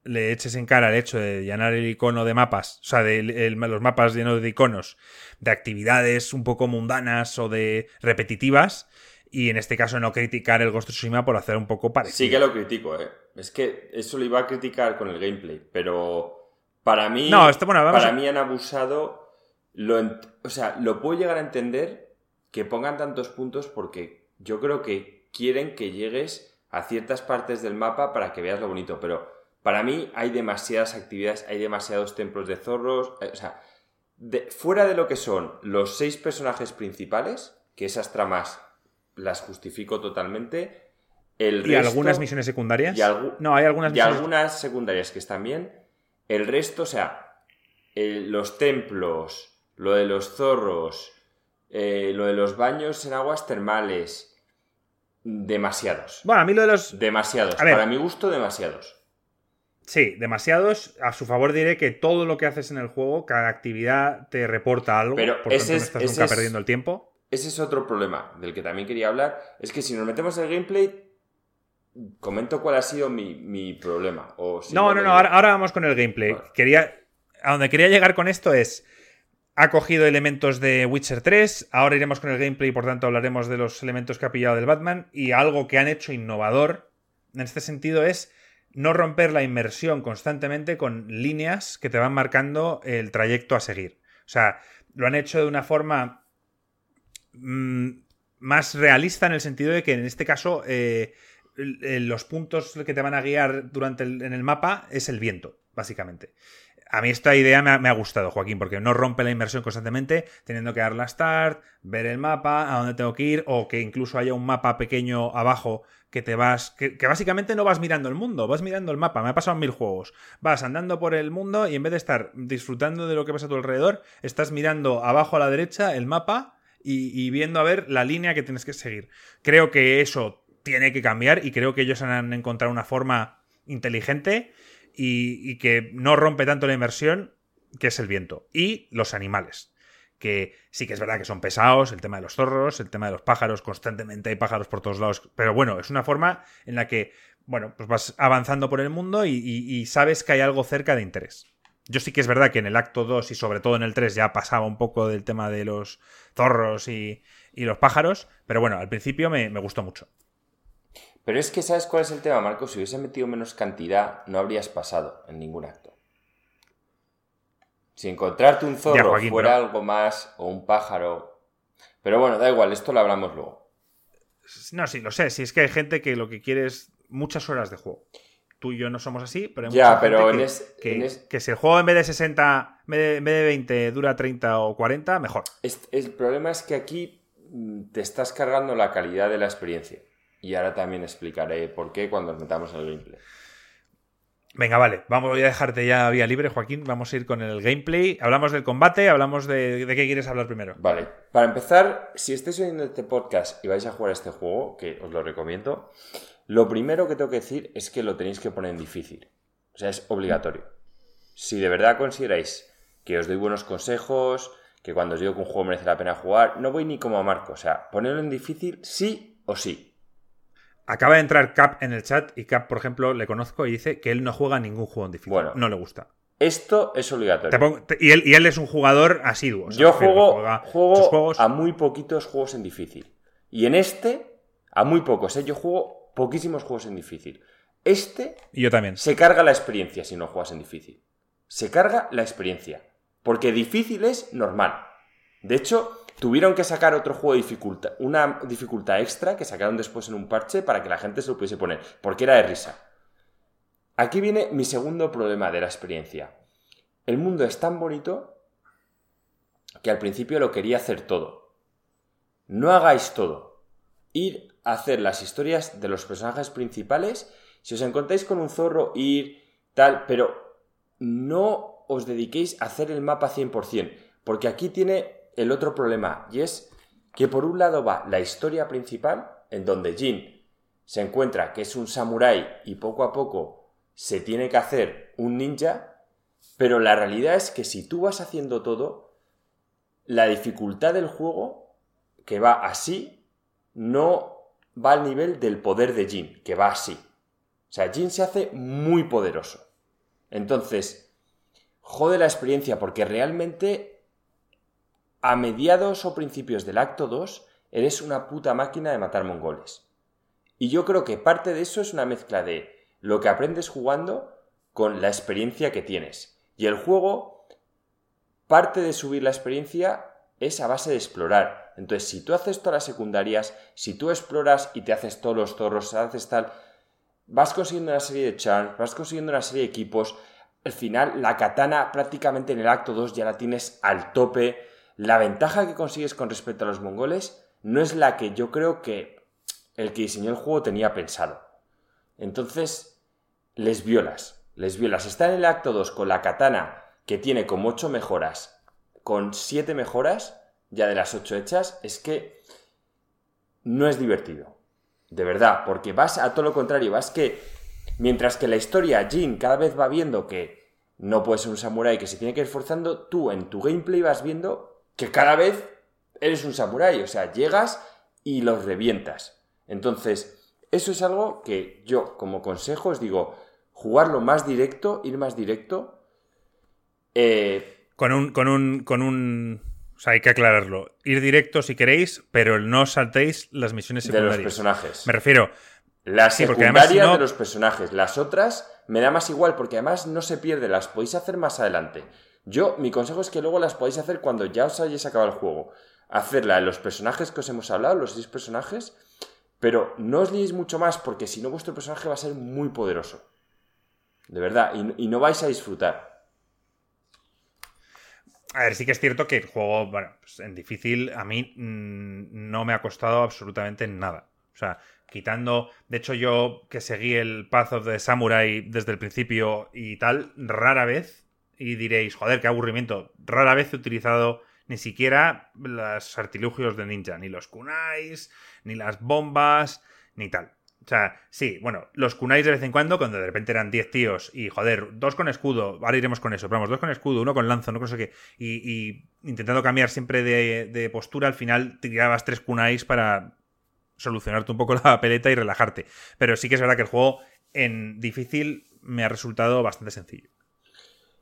le eches en cara el hecho de llenar el icono de mapas, o sea, de los mapas llenos de iconos, de actividades un poco mundanas o de repetitivas, y en este caso no criticar el Ghost of Tsushima por hacer un poco parecido. Sí que lo critico, ¿eh? Es que eso lo iba a criticar con el gameplay, pero para mí, no, esto, bueno, para mí han abusado, lo, o sea, lo puedo llegar a entender que pongan tantos puntos porque yo creo que quieren que llegues a ciertas partes del mapa para que veas lo bonito, pero para mí hay demasiadas actividades, hay demasiados templos de zorros, eh, o sea, fuera de lo que son los seis personajes principales, que esas tramas las justifico totalmente, el ¿Y algunas misiones secundarias? no, hay algunas Y algunas secundarias que están bien. El resto, o sea, los templos, lo de los zorros, eh, lo de los baños en aguas termales. Demasiados. Bueno, a mí lo de los. Demasiados. Para mi gusto, demasiados. Sí, demasiados. A su favor diré que todo lo que haces en el juego, cada actividad te reporta algo. Pero por ese tanto, no estás nunca perdiendo el tiempo. Ese es otro problema del que también quería hablar. Es que si nos metemos en el gameplay, comento cuál ha sido mi, problema. O no, no, no, ahora, vamos con el gameplay. Quería. A donde quería llegar con esto es ha cogido elementos de Witcher 3, ahora iremos con el gameplay y por tanto hablaremos de los elementos que ha pillado del Batman y algo que han hecho innovador en este sentido es no romper la inmersión constantemente con líneas que te van marcando el trayecto a seguir. O sea, lo han hecho de una forma mm, más realista en el sentido de que en este caso eh, los puntos que te van a guiar durante en el mapa es el viento, básicamente a mí esta idea me ha, gustado, Joaquín, porque no rompe la inversión constantemente, teniendo que dar la start, ver el mapa, a dónde tengo que ir, o que incluso haya un mapa pequeño abajo que te vas. Que, básicamente no vas mirando el mundo, vas mirando el mapa. Me ha pasado en mil juegos. Vas andando por el mundo y en vez de estar disfrutando de lo que pasa a tu alrededor, estás mirando abajo a la derecha el mapa y, viendo a ver la línea que tienes que seguir. Creo que eso tiene que cambiar y creo que ellos han encontrado una forma inteligente y, que no rompe tanto la inmersión, que es el viento. Y los animales que sí que es verdad que son pesados, el tema de los zorros, el tema de los pájaros, constantemente hay pájaros por todos lados, pero bueno, es una forma en la que bueno, pues vas avanzando por el mundo y, sabes que hay algo cerca de interés. Yo sí que es verdad que en el acto 2 y sobre todo en el 3 ya pasaba un poco del tema de los zorros y, los pájaros, pero bueno, al principio me, gustó mucho. Pero es que, ¿sabes cuál es el tema, Marco? Si hubiese metido menos cantidad, no habrías pasado en ningún acto. Si encontrarte un zorro fuera algo más o un pájaro. Pero bueno, da igual, esto lo hablamos luego. No, sí, lo sé. Si es que hay gente que lo que quiere es muchas horas de juego. Tú y yo no somos así, pero hay ya, pero que, que, si el juego en vez de 60, en vez de, 20 dura 30 o 40, mejor. el problema es que aquí mm, te estás cargando la calidad de la experiencia. Y ahora también explicaré por qué cuando nos metamos en el gameplay. Venga, vale, vamos a dejarte ya vía libre, Joaquín. Vamos a ir con el gameplay. Hablamos del combate, hablamos de, de qué quieres hablar primero. Vale, para empezar, si estáis oyendo este podcast y vais a jugar este juego, que os lo recomiendo, lo primero que tengo que decir es que lo tenéis que poner en difícil. O sea, es obligatorio. Si de verdad consideráis que os doy buenos consejos, que cuando os digo que un juego merece la pena jugar, no voy ni como a Marco. O sea, ponerlo en difícil sí o sí. Acaba de entrar Cap en el chat y Cap, por ejemplo, le conozco y dice que él no juega ningún juego en difícil. Bueno, no le gusta. Esto es obligatorio. y, él, es un jugador asiduo. Yo juego, juego a muy poquitos juegos en difícil. Y en este, a muy pocos. ¿eh? Yo juego poquísimos juegos en difícil. Este y yo también. se carga la experiencia si no juegas en difícil. Se carga la experiencia. Porque difícil es normal. De hecho, tuvieron que sacar otro juego de dificultad, una dificultad extra que sacaron después en un parche para que la gente se lo pudiese poner, porque era de risa. Aquí viene mi segundo problema de la experiencia. El mundo es tan bonito que al principio lo quería hacer todo. No hagáis todo. Ir hacer las historias de los personajes principales. Si os encontráis con un zorro, ir tal, pero no os dediquéis a hacer el mapa 100%, porque aquí tiene el otro problema, y es que por un lado va la historia principal, en donde Jin se encuentra que es un samurái y poco a poco se tiene que hacer un ninja, pero la realidad es que si tú vas haciendo todo, la dificultad del juego, que va así, no va al nivel del poder de Jin, que va así. O sea, Jin se hace muy poderoso. Entonces, jode la experiencia porque realmente a mediados o principios del acto 2 eres una puta máquina de matar mongoles. Y yo creo que parte de eso es una mezcla de lo que aprendes jugando con la experiencia que tienes. Y el juego, parte de subir la experiencia es a base de explorar. Entonces, si tú haces todas las secundarias, si tú exploras y te haces todos los zorros, haces tal, vas consiguiendo una serie de charms, vas consiguiendo una serie de equipos. Al final, la katana prácticamente en el acto 2 ya la tienes al tope. La ventaja que consigues con respecto a los mongoles no es la que yo creo que el que diseñó el juego tenía pensado. Entonces, les violas, les violas. Está en el acto 2 con la katana que tiene como 8 mejoras con siete mejoras, ya de las ocho hechas, es que no es divertido. De verdad, porque vas a todo lo contrario, vas que mientras que la historia Jin cada vez va viendo que no puede ser un samurái que se tiene que ir esforzando, tú en tu gameplay vas viendo que cada vez eres un samurái, o sea, llegas y los revientas. Entonces, eso es algo que yo como consejo os digo, jugarlo más directo, ir más directo. Eh, con un, con un, con un. O sea, hay que aclararlo. Ir directo si queréis, pero no saltéis las misiones secundarias. De los personajes. Me refiero. La secundaria de los personajes. Las otras me da más igual, porque además no se pierde, las podéis hacer más adelante. Yo, mi consejo es que luego las podáis hacer cuando ya os hayáis acabado el juego. Hacerla en los personajes que os hemos hablado, los seis personajes, pero no os liéis mucho más, porque si no vuestro personaje va a ser muy poderoso. De verdad, y no vais a disfrutar. A ver, sí que es cierto que el juego, bueno, pues en difícil a mí mm, no me ha costado absolutamente nada. O sea, quitando, de hecho yo que seguí el Path of the Samurai desde el principio y tal, rara vez, y diréis, joder, qué aburrimiento, rara vez he utilizado ni siquiera los artilugios de ninja, ni los kunais, ni las bombas, ni tal. O sea, sí, bueno, los kunais de vez en cuando, cuando de repente eran 10 tíos y, joder, dos con escudo, ahora iremos con eso, pero vamos, dos con escudo, uno con lanzo, no sé qué, y, intentando cambiar siempre de, postura, al final tirabas tres kunais para solucionarte un poco la peleta y relajarte. Pero sí que es verdad que el juego en difícil me ha resultado bastante sencillo.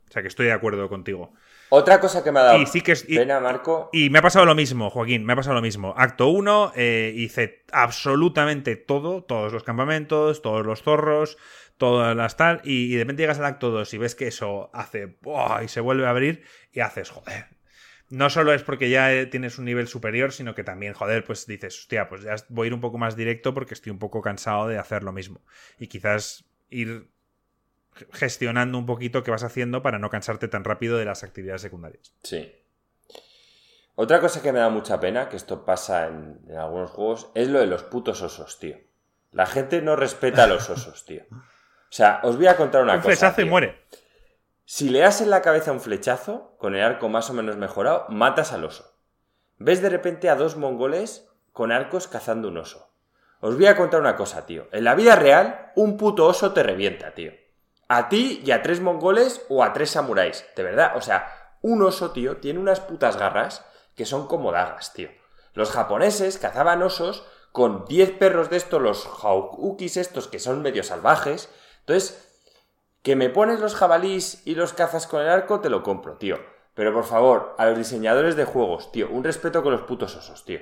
O sea que estoy de acuerdo contigo. Otra cosa que me ha dado Y sí que es- y- pena, Marco. Y me ha pasado lo mismo, Joaquín, me ha pasado lo mismo. Acto 1, hice absolutamente todo, todos los campamentos, todos los zorros, todas las tal, y, y de repente llegas al acto 2 y ves que eso hace ¡buah! y se vuelve a abrir y haces, joder. No solo es porque ya eh, tienes un nivel superior, sino que también, joder, pues dices, hostia, pues ya voy a ir un poco más directo porque estoy un poco cansado de hacer lo mismo. Y quizás ir gestionando un poquito qué vas haciendo para no cansarte tan rápido de las actividades secundarias. Sí. Otra cosa que me da mucha pena, que esto pasa en, en algunos juegos, es lo de los putos osos, tío. La gente no respeta a los osos, tío. O sea, os voy a contar una un cosa. flechazo y muere. Si le das en la cabeza un flechazo, con el arco más o menos mejorado, matas al oso. Ves de repente a dos mongoles con arcos cazando un oso. Os voy a contar una cosa, tío. En la vida real, un puto oso te revienta, tío. A ti y a tres mongoles o a tres samuráis. De verdad, o sea, un oso, tío, tiene unas putas garras que son como dagas, tío. Los japoneses cazaban osos con 10 perros de estos, los haukukis estos que son medio salvajes. Entonces, que me pones los jabalís y los cazas con el arco, te lo compro, tío. Pero por favor, a los diseñadores de juegos, tío, un respeto con los putos osos, tío.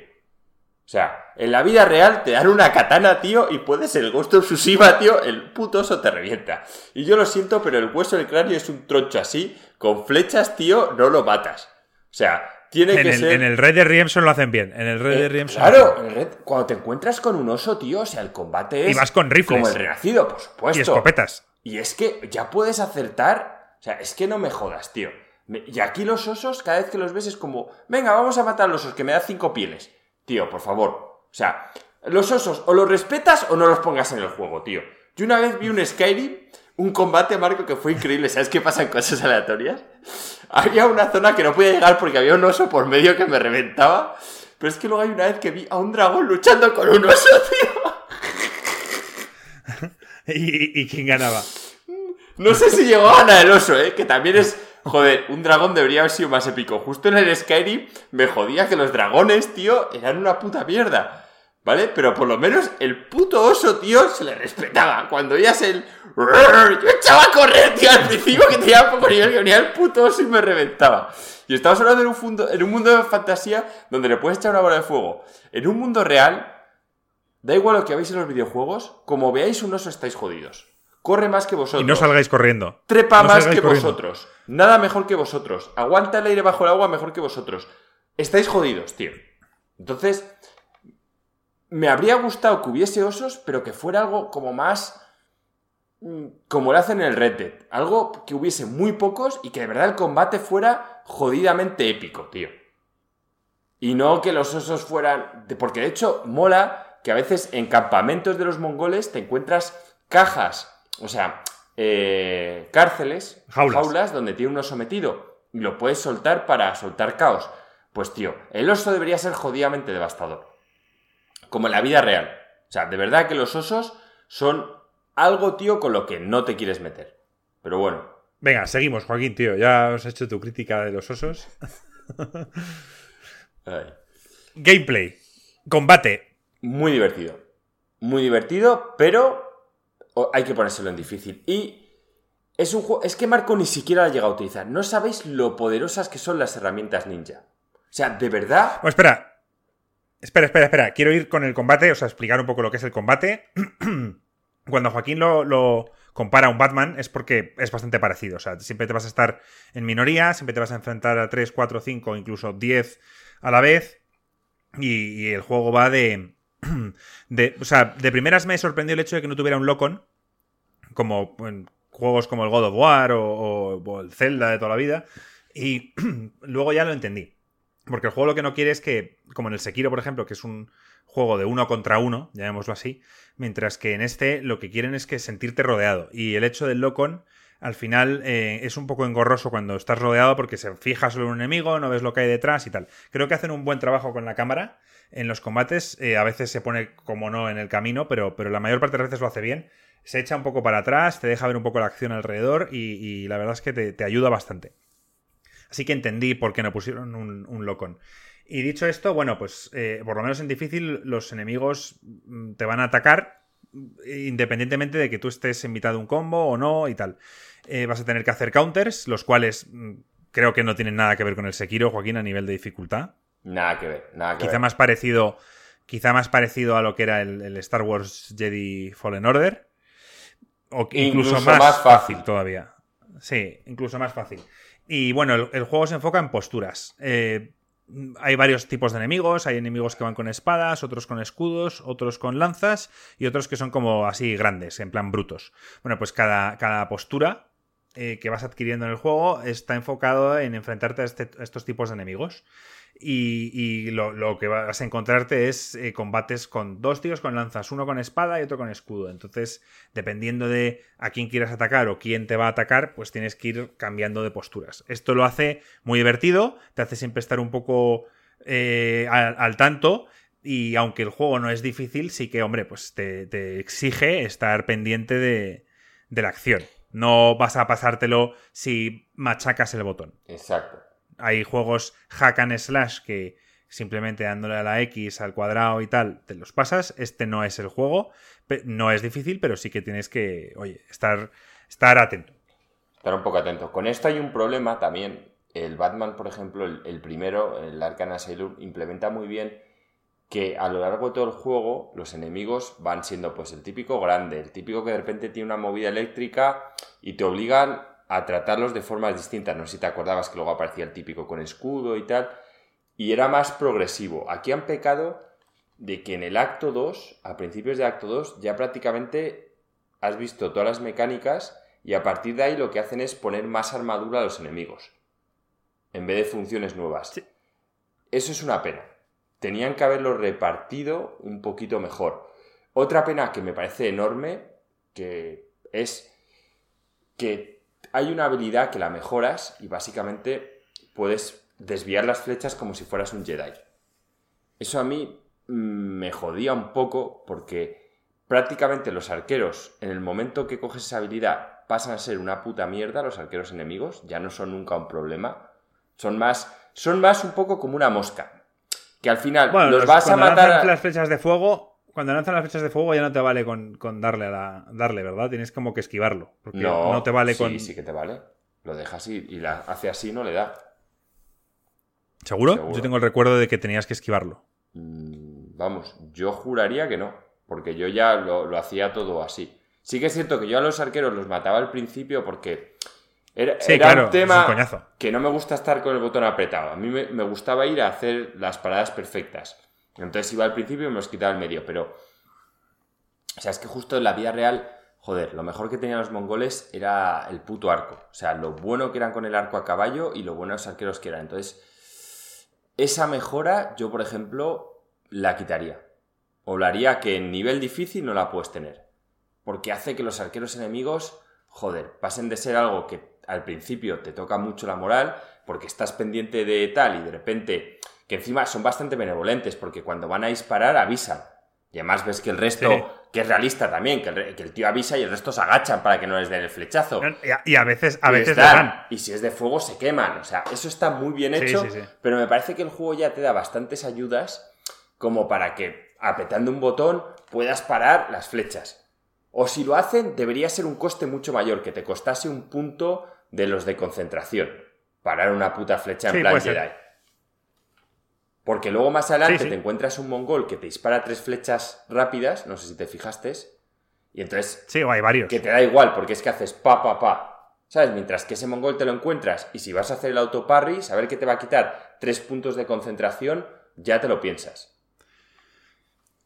O sea, en la vida real te dan una katana, tío, y puedes el Ghost of Tsushima, tío, el puto oso te revienta. Y yo lo siento, pero el hueso del cráneo es un troncho así, con flechas, tío, no lo matas. O sea, tiene En que el, ser... en el Red Dead Redemption lo hacen bien. En el Red Eh, Dead Redemption. claro, bien. en el Red- cuando te encuentras con un oso, tío, o sea, el combate es... Y vas con rifles. Como el renacido, por supuesto. Y escopetas. Y es que ya puedes acertar. O sea, es que no me jodas, tío. Y aquí los osos, cada vez que los ves, es como, venga, vamos a matar a los osos, que me da cinco pieles. Tío, por favor. O sea, los osos o los respetas o no los pongas en el juego, tío. Yo una vez vi un Skyrim, un combate, Marco, que fue increíble. ¿Sabes qué pasan cosas aleatorias? (laughs) Había una zona que no podía llegar porque había un oso por medio que me reventaba. Pero es que luego hay una vez que vi a un dragón luchando con un oso, (laughs) tío. (laughs) ¿Y, y quién ganaba? No sé si llegó a ganar el oso, ¿eh? Que también es... Joder, un dragón debería haber sido más épico. Justo en el Skyrim me jodía que los dragones, tío, eran una puta mierda. ¿Vale? Pero por lo menos el puto oso, tío, se le respetaba. Cuando oías el... Yo echaba a correr, tío, al principio que tenía poco nivel, que venía el puto oso y me reventaba. Y estamos hablando en un, fundo- en un mundo de fantasía donde le puedes echar una bola de fuego. En un mundo real, da igual lo que veáis en los videojuegos, como veáis un oso estáis jodidos. Corre más que vosotros. Y no salgáis corriendo. Trepa No más que corriendo. vosotros. Nada mejor que vosotros. Aguanta el aire bajo el agua mejor que vosotros. Estáis jodidos, tío. Entonces, me habría gustado que hubiese osos, pero que fuera algo como más... mm, Como lo hacen en el Red Dead. Algo que hubiese muy pocos y que de verdad el combate fuera jodidamente épico, tío. Y no que los osos fueran... Porque de hecho mola que a veces en campamentos de los mongoles te encuentras cajas, o sea, eh, cárceles, Jaulas. donde tiene un oso metido y lo puedes soltar para soltar caos. Pues tío, el oso debería ser jodidamente devastador. Como en la vida real. O sea, de verdad que los osos son algo, tío, con lo que no te quieres meter. Pero bueno, Venga, seguimos, Joaquín, tío. Ya has hecho tu crítica de los osos. (laughs) ay. Gameplay. Combate. Muy divertido. Muy divertido, pero hay que ponérselo en difícil. Y es un juego. Es que Marco ni siquiera la ha llegado a utilizar. No sabéis lo poderosas que son las herramientas ninja. O sea, de verdad. Espera. Espera, espera, espera. Quiero ir con el combate, o sea, explicar un poco lo que es el combate. (clears throat) Cuando Joaquín lo, compara a un Batman es porque es bastante parecido. O sea, siempre te vas a estar en minoría, siempre te vas a enfrentar a 3, 4, 5, incluso 10 a la vez. Y el juego va de, (clears throat) de. O sea, de primeras me sorprendió el hecho de que no tuviera un Locon. Como en juegos como el God of War o, el Zelda de toda la vida. Y (clears throat) luego ya lo entendí. Porque el juego lo que no quiere es que, como en el Sekiro, por ejemplo, que es un juego de uno contra uno, llamémoslo así, mientras que en este lo que quieren es que sentirte rodeado. Y el hecho del Locon, al final, eh, es un poco engorroso cuando estás rodeado porque se fija solo un enemigo, no ves lo que hay detrás y tal. Creo que hacen un buen trabajo con la cámara en los combates. eh, a veces se pone como no en el camino, pero, pero la mayor parte de las veces lo hace bien. Se echa un poco para atrás, te deja ver un poco la acción alrededor y, la verdad es que te, ayuda bastante. Así que entendí por qué no pusieron un, un Locon. Y dicho esto, bueno, pues eh, por lo menos en difícil los enemigos mm, te van a atacar independientemente de que tú estés en mitad de un combo o no y tal. Eh, vas a tener que hacer counters, los cuales mm, creo que no tienen nada que ver con el Sekiro, Joaquín, a nivel de dificultad. Nada que ver, nada que quizá ver. Más parecido, quizá más parecido a lo que era el, Star Wars Jedi Fallen Order. O incluso, más, fácil. todavía. Sí, incluso más fácil. Y bueno, el, juego se enfoca en posturas. Eh, hay varios tipos de enemigos. Hay enemigos que van con espadas, otros con escudos, otros con lanzas y otros que son como así grandes, en plan brutos. Bueno, pues cada, cada postura eh, que vas adquiriendo en el juego está enfocado en enfrentarte a, este, estos tipos de enemigos. Y, lo, que vas a encontrarte es eh, combates con dos tíos con lanzas, uno con espada y otro con escudo. Entonces, dependiendo de a quién quieras atacar o quién te va a atacar, pues tienes que ir cambiando de posturas. Esto lo hace muy divertido, te hace siempre estar un poco eh, al, tanto. Y aunque el juego no es difícil, sí que, hombre, pues te, exige estar pendiente de, de la acción. No vas a pasártelo si machacas el botón. Exacto. Hay juegos hack and slash que simplemente dándole a la X, al cuadrado y tal, te los pasas. Este no es el juego. No es difícil, pero sí que tienes que, oye, estar, estar atento. Estar un poco atento. Con esto hay un problema también. El Batman, por ejemplo, el, primero, el Arkham Asylum, implementa muy bien que a lo largo de todo el juego los enemigos van siendo pues el típico grande, el típico que de repente tiene una movida eléctrica y te obligan a tratarlos de formas distintas. No sé si te acordabas que luego aparecía el típico con escudo y tal. Y era más progresivo. Aquí han pecado de que en el acto 2, a principios de acto 2, ya prácticamente has visto todas las mecánicas y a partir de ahí lo que hacen es poner más armadura a los enemigos. En vez de funciones nuevas. Eso es una pena. Tenían que haberlo repartido un poquito mejor. Otra pena que me parece enorme, que es que hay una habilidad que la mejoras y básicamente puedes desviar las flechas como si fueras un Jedi. Eso a mí mm, me jodía un poco porque prácticamente los arqueros, en el momento que coges esa habilidad, pasan a ser una puta mierda los arqueros enemigos, ya no son nunca un problema. Son más, son más un poco como una mosca. Que al final los, vas a matar. las flechas de fuego, cuando lanzan las flechas de fuego ya no te vale con, darle a la, darle, ¿verdad? Tienes como que esquivarlo. Porque no, te vale con. Sí, sí que te vale. Lo dejas y, y la hace así, no le da. ¿Seguro? Yo tengo el recuerdo de que tenías que esquivarlo. Mm, vamos, yo juraría que no. Porque yo ya lo, hacía todo así. Sí que es cierto que yo a los arqueros los mataba al principio porque era, un tema que no me gusta estar con el botón apretado. A mí me, me, gustaba ir a hacer las paradas perfectas. Entonces iba al principio y me los quitaba el medio, pero... O sea, es que justo en la vida real, joder, lo mejor que tenían los mongoles era el puto arco. O sea, lo bueno que eran con el arco a caballo y lo buenos arqueros que eran. Entonces, esa mejora yo, por ejemplo, la quitaría. O la haría que en nivel difícil no la puedes tener. Porque hace que los arqueros enemigos, joder, pasen de ser algo que al principio te toca mucho la moral, porque estás pendiente de tal y de repente que encima son bastante benevolentes, porque cuando van a disparar avisan. Y además ves que el resto, que es realista también, que el, tío avisa y el resto se agachan para que no les den el flechazo. Y a, veces, a veces dan. Y si es de fuego se queman. O sea, eso está muy bien hecho, pero me parece que el juego ya te da bastantes ayudas como para que apretando un botón puedas parar las flechas. O si lo hacen, debería ser un coste mucho mayor, que te costase un punto de los de concentración. Parar una puta flecha en plan Jedi. Porque luego más adelante te encuentras un mongol que te dispara tres flechas rápidas, no sé si te fijaste, y entonces... Sí, hay varios. Que te da igual, porque es que haces pa, pa, pa. ¿Sabes? Mientras que ese mongol te lo encuentras y si vas a hacer el autoparry, saber que te va a quitar tres puntos de concentración, ya te lo piensas.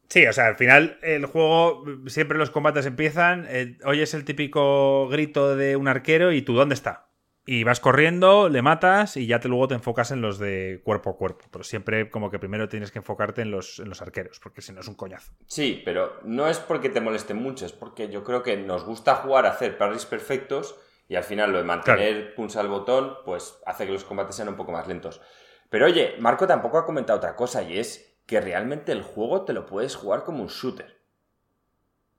Sí, o sea, al final el juego, siempre los combates empiezan, eh, oyes el típico grito de un arquero y tú, ¿dónde está? Y vas corriendo, le matas y ya te, luego te enfocas en los de cuerpo a cuerpo. Pero siempre como que primero tienes que enfocarte en los, en los arqueros, porque si no es un coñazo. Sí, pero no es porque te moleste mucho, es porque yo creo que nos gusta jugar a hacer parries perfectos y al final lo de mantener punza al botón, pues hace que los combates sean un poco más lentos. Pero oye, Marco tampoco ha comentado otra cosa y es que realmente el juego te lo puedes jugar como un shooter.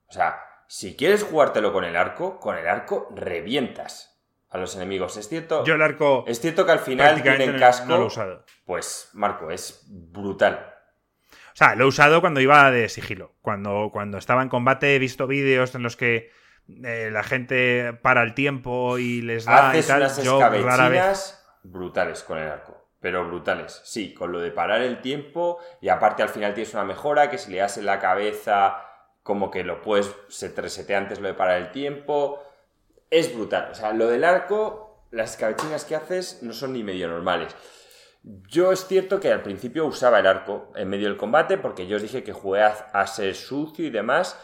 O sea, si quieres jugártelo con el arco, con el arco revientas a los enemigos. Es cierto. Yo el arco. Es cierto que al final tienen casco. Pues, Marco, es brutal. O sea, lo he usado cuando iba de sigilo. Cuando, cuando estaba en combate he visto vídeos en los que eh, la gente para el tiempo y les da Haces y tal. unas Yo rara vez. escabechinas brutales con el arco. Pero brutales, sí, con lo de parar el tiempo y aparte al final tienes una mejora que si le das en la cabeza como que lo puedes, se te resetea antes lo de parar el tiempo. Es brutal. O sea, lo del arco, las escabechinas que haces no son ni medio normales. Yo es cierto que al principio usaba el arco en medio del combate porque yo os dije que jugué a, a ser sucio y demás.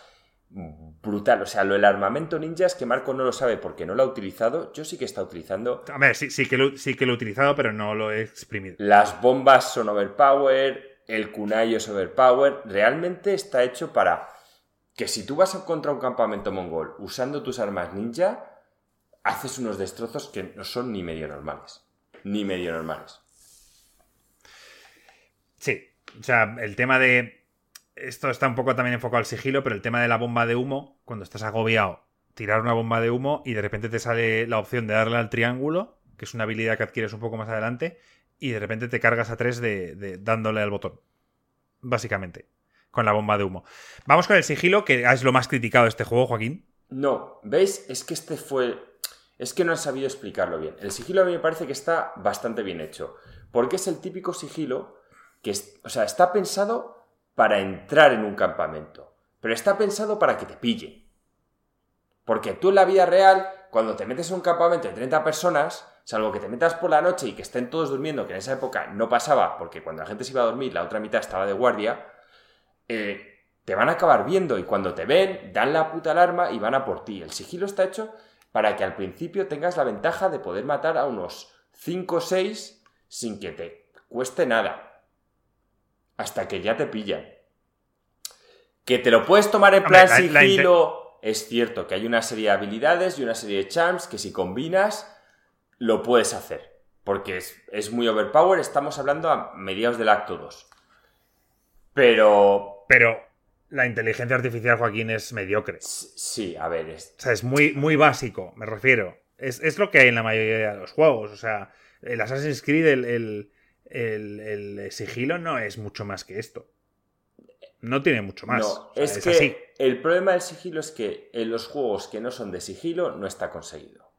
Brutal, o sea, lo del armamento ninja es que Marco no lo sabe porque no lo ha utilizado. Yo sí que está utilizando. A ver, sí, sí, que lo, sí que lo he utilizado, pero no lo he exprimido. Las bombas son overpower, el kunai es overpower. Realmente está hecho para que si tú vas contra un campamento mongol usando tus armas ninja, haces unos destrozos que no son ni medio normales. Ni medio normales. Sí, o sea, el tema de. Esto está un poco también enfocado al sigilo, pero el tema de la bomba de humo, cuando estás agobiado, tirar una bomba de humo y de repente te sale la opción de darle al triángulo, que es una habilidad que adquieres un poco más adelante, y de repente te cargas a tres de, de- dándole al botón. Básicamente, con la bomba de humo. Vamos con el sigilo, que es lo más criticado de este juego, Joaquín. No, ¿veis? Es que este fue... Es que no han sabido explicarlo bien. El sigilo a mí me parece que está bastante bien hecho. Porque es el típico sigilo que, es- o sea, está pensado para entrar en un campamento. Pero está pensado para que te pillen. Porque tú en la vida real, cuando te metes en un campamento de 30 personas, salvo que te metas por la noche y que estén todos durmiendo, que en esa época no pasaba, porque cuando la gente se iba a dormir, la otra mitad estaba de guardia, eh, te van a acabar viendo y cuando te ven, dan la puta alarma y van a por ti. El sigilo está hecho para que al principio tengas la ventaja de poder matar a unos 5 o 6 sin que te cueste nada. Hasta que ya te pillan. Que te lo puedes tomar en plan la- la sigilo. Es cierto que hay una serie de habilidades y una serie de charms que si combinas lo puedes hacer. Porque es, es muy overpower. Estamos hablando a mediados del acto 2. Pero Pero la inteligencia artificial, Joaquín, es mediocre. sí, a ver, es, O sea, es muy, muy básico, me refiero. Es, es lo que hay en la mayoría de los juegos. O sea, el Assassin's Creed, el, el- el- el sigilo no es mucho más que esto. No tiene mucho más. No, O sea, es, es que así. el problema del sigilo es que en los juegos que no son de sigilo no está conseguido.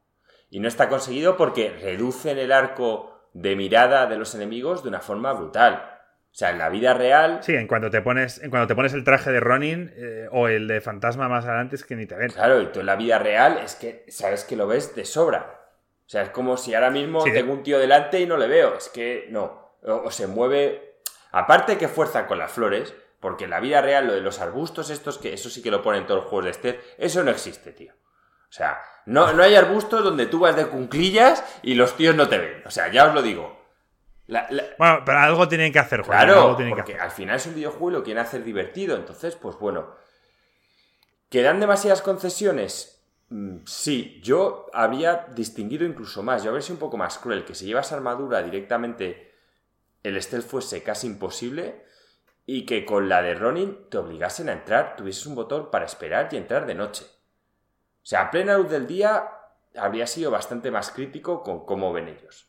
Y no está conseguido porque reducen el arco de mirada de los enemigos de una forma brutal. O sea, en la vida real, Sí, en cuanto te pones, en cuando te pones el traje de Ronin eh, o el de fantasma más adelante es que ni te ven. claro, y tú en la vida real es que sabes que lo ves de sobra. O sea, es como si ahora mismo Sí, de- tengo un tío delante y no le veo. Es que no. O, o se mueve. Aparte que fuerza con las flores, porque en la vida real lo de los arbustos estos, que eso sí que lo ponen todos los juegos de stealth, eso no existe, tío. O sea, no, no hay arbustos donde tú vas de cunclillas y los tíos no te ven. O sea, ya os lo digo. La- la- Bueno, pero algo tienen que hacer, Joaquín, Claro, algo tienen que porque hacer. al final es un videojuego y lo quieren hacer divertido. Entonces, pues bueno. ¿Que dan demasiadas concesiones? Mm, sí, yo habría distinguido incluso más. Yo habría sido un poco más cruel. Que si llevas armadura directamente, el stealth fuese casi imposible. Y que con la de Ronin te obligasen a entrar, tuvieses un botón para esperar y entrar de noche. O sea, a plena luz del día habría sido bastante más crítico con cómo ven ellos.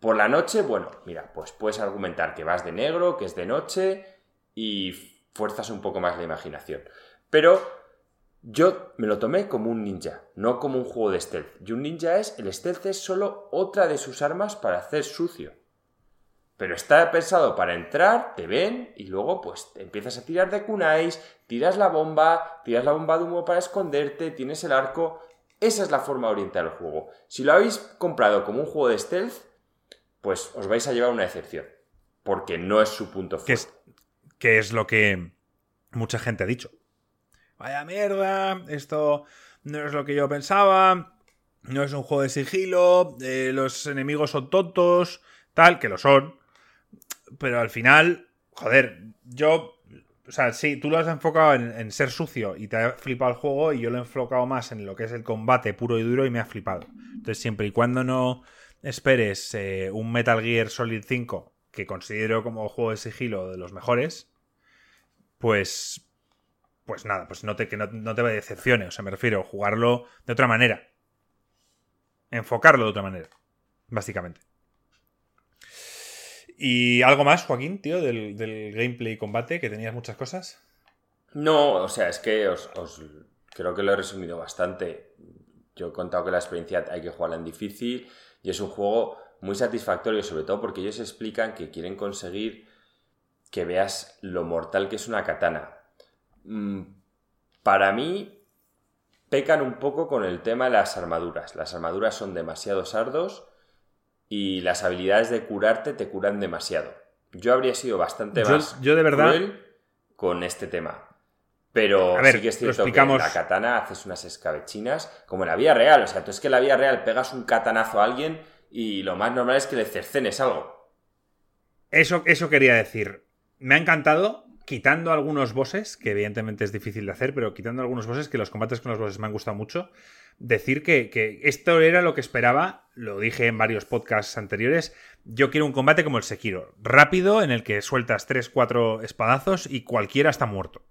Por la noche, bueno, mira, pues puedes argumentar que vas de negro, que es de noche y fuerzas un poco más la imaginación. Pero yo me lo tomé como un ninja, no como un juego de stealth. Y un ninja es, el stealth es solo otra de sus armas para hacer sucio. Pero está pensado para entrar, te ven y luego pues empiezas a tirar de kunais, tiras la bomba, tiras la bomba de humo para esconderte, tienes el arco. Esa es la forma de orientar el juego. Si lo habéis comprado como un juego de stealth, pues os vais a llevar una decepción. Porque no es su punto Que fuerte. es, que es lo que mucha gente ha dicho. Vaya mierda, esto no es lo que yo pensaba, no es un juego de sigilo, eh, los enemigos son tontos, tal, que lo son. Pero al final, joder, yo... O sea, sí, tú lo has enfocado en, en ser sucio y te ha flipado el juego y yo lo he enfocado más en lo que es el combate puro y duro y me ha flipado. Entonces, siempre y cuando no esperes eh, un Metal Gear Solid 5 que considero como juego de sigilo de los mejores, pues pues nada, pues no te, que no, no te. O sea, me refiero a jugarlo de otra manera. Enfocarlo de otra manera. Básicamente. ¿Y algo más, Joaquín, tío, del, gameplay y combate, que tenías muchas cosas? No, o sea, es que os, creo que lo he resumido bastante. Yo he contado que la experiencia hay que jugarla en difícil y es un juego muy satisfactorio, sobre todo porque ellos explican que quieren conseguir que veas lo mortal que es una katana. Mm, para mí, pecan un poco con el tema de las armaduras. Las armaduras son demasiado sardos y las habilidades de curarte te curan demasiado. Yo habría sido bastante más yo de verdad... cruel con este tema. Pero sí que es cierto que en la katana haces unas escabechinas como en la vida real. O sea, tú es que en la vida real pegas un katanazo a alguien y lo más normal es que le cercenes algo. Eso, eso quería decir. Me ha encantado, quitando algunos bosses, que evidentemente es difícil de hacer, pero quitando algunos bosses, que los combates con los bosses me han gustado mucho decir que, esto era lo que esperaba, lo dije en varios podcasts anteriores, yo quiero un combate como el Sekiro, rápido, en el que sueltas 3-4 espadazos y cualquiera está muerto.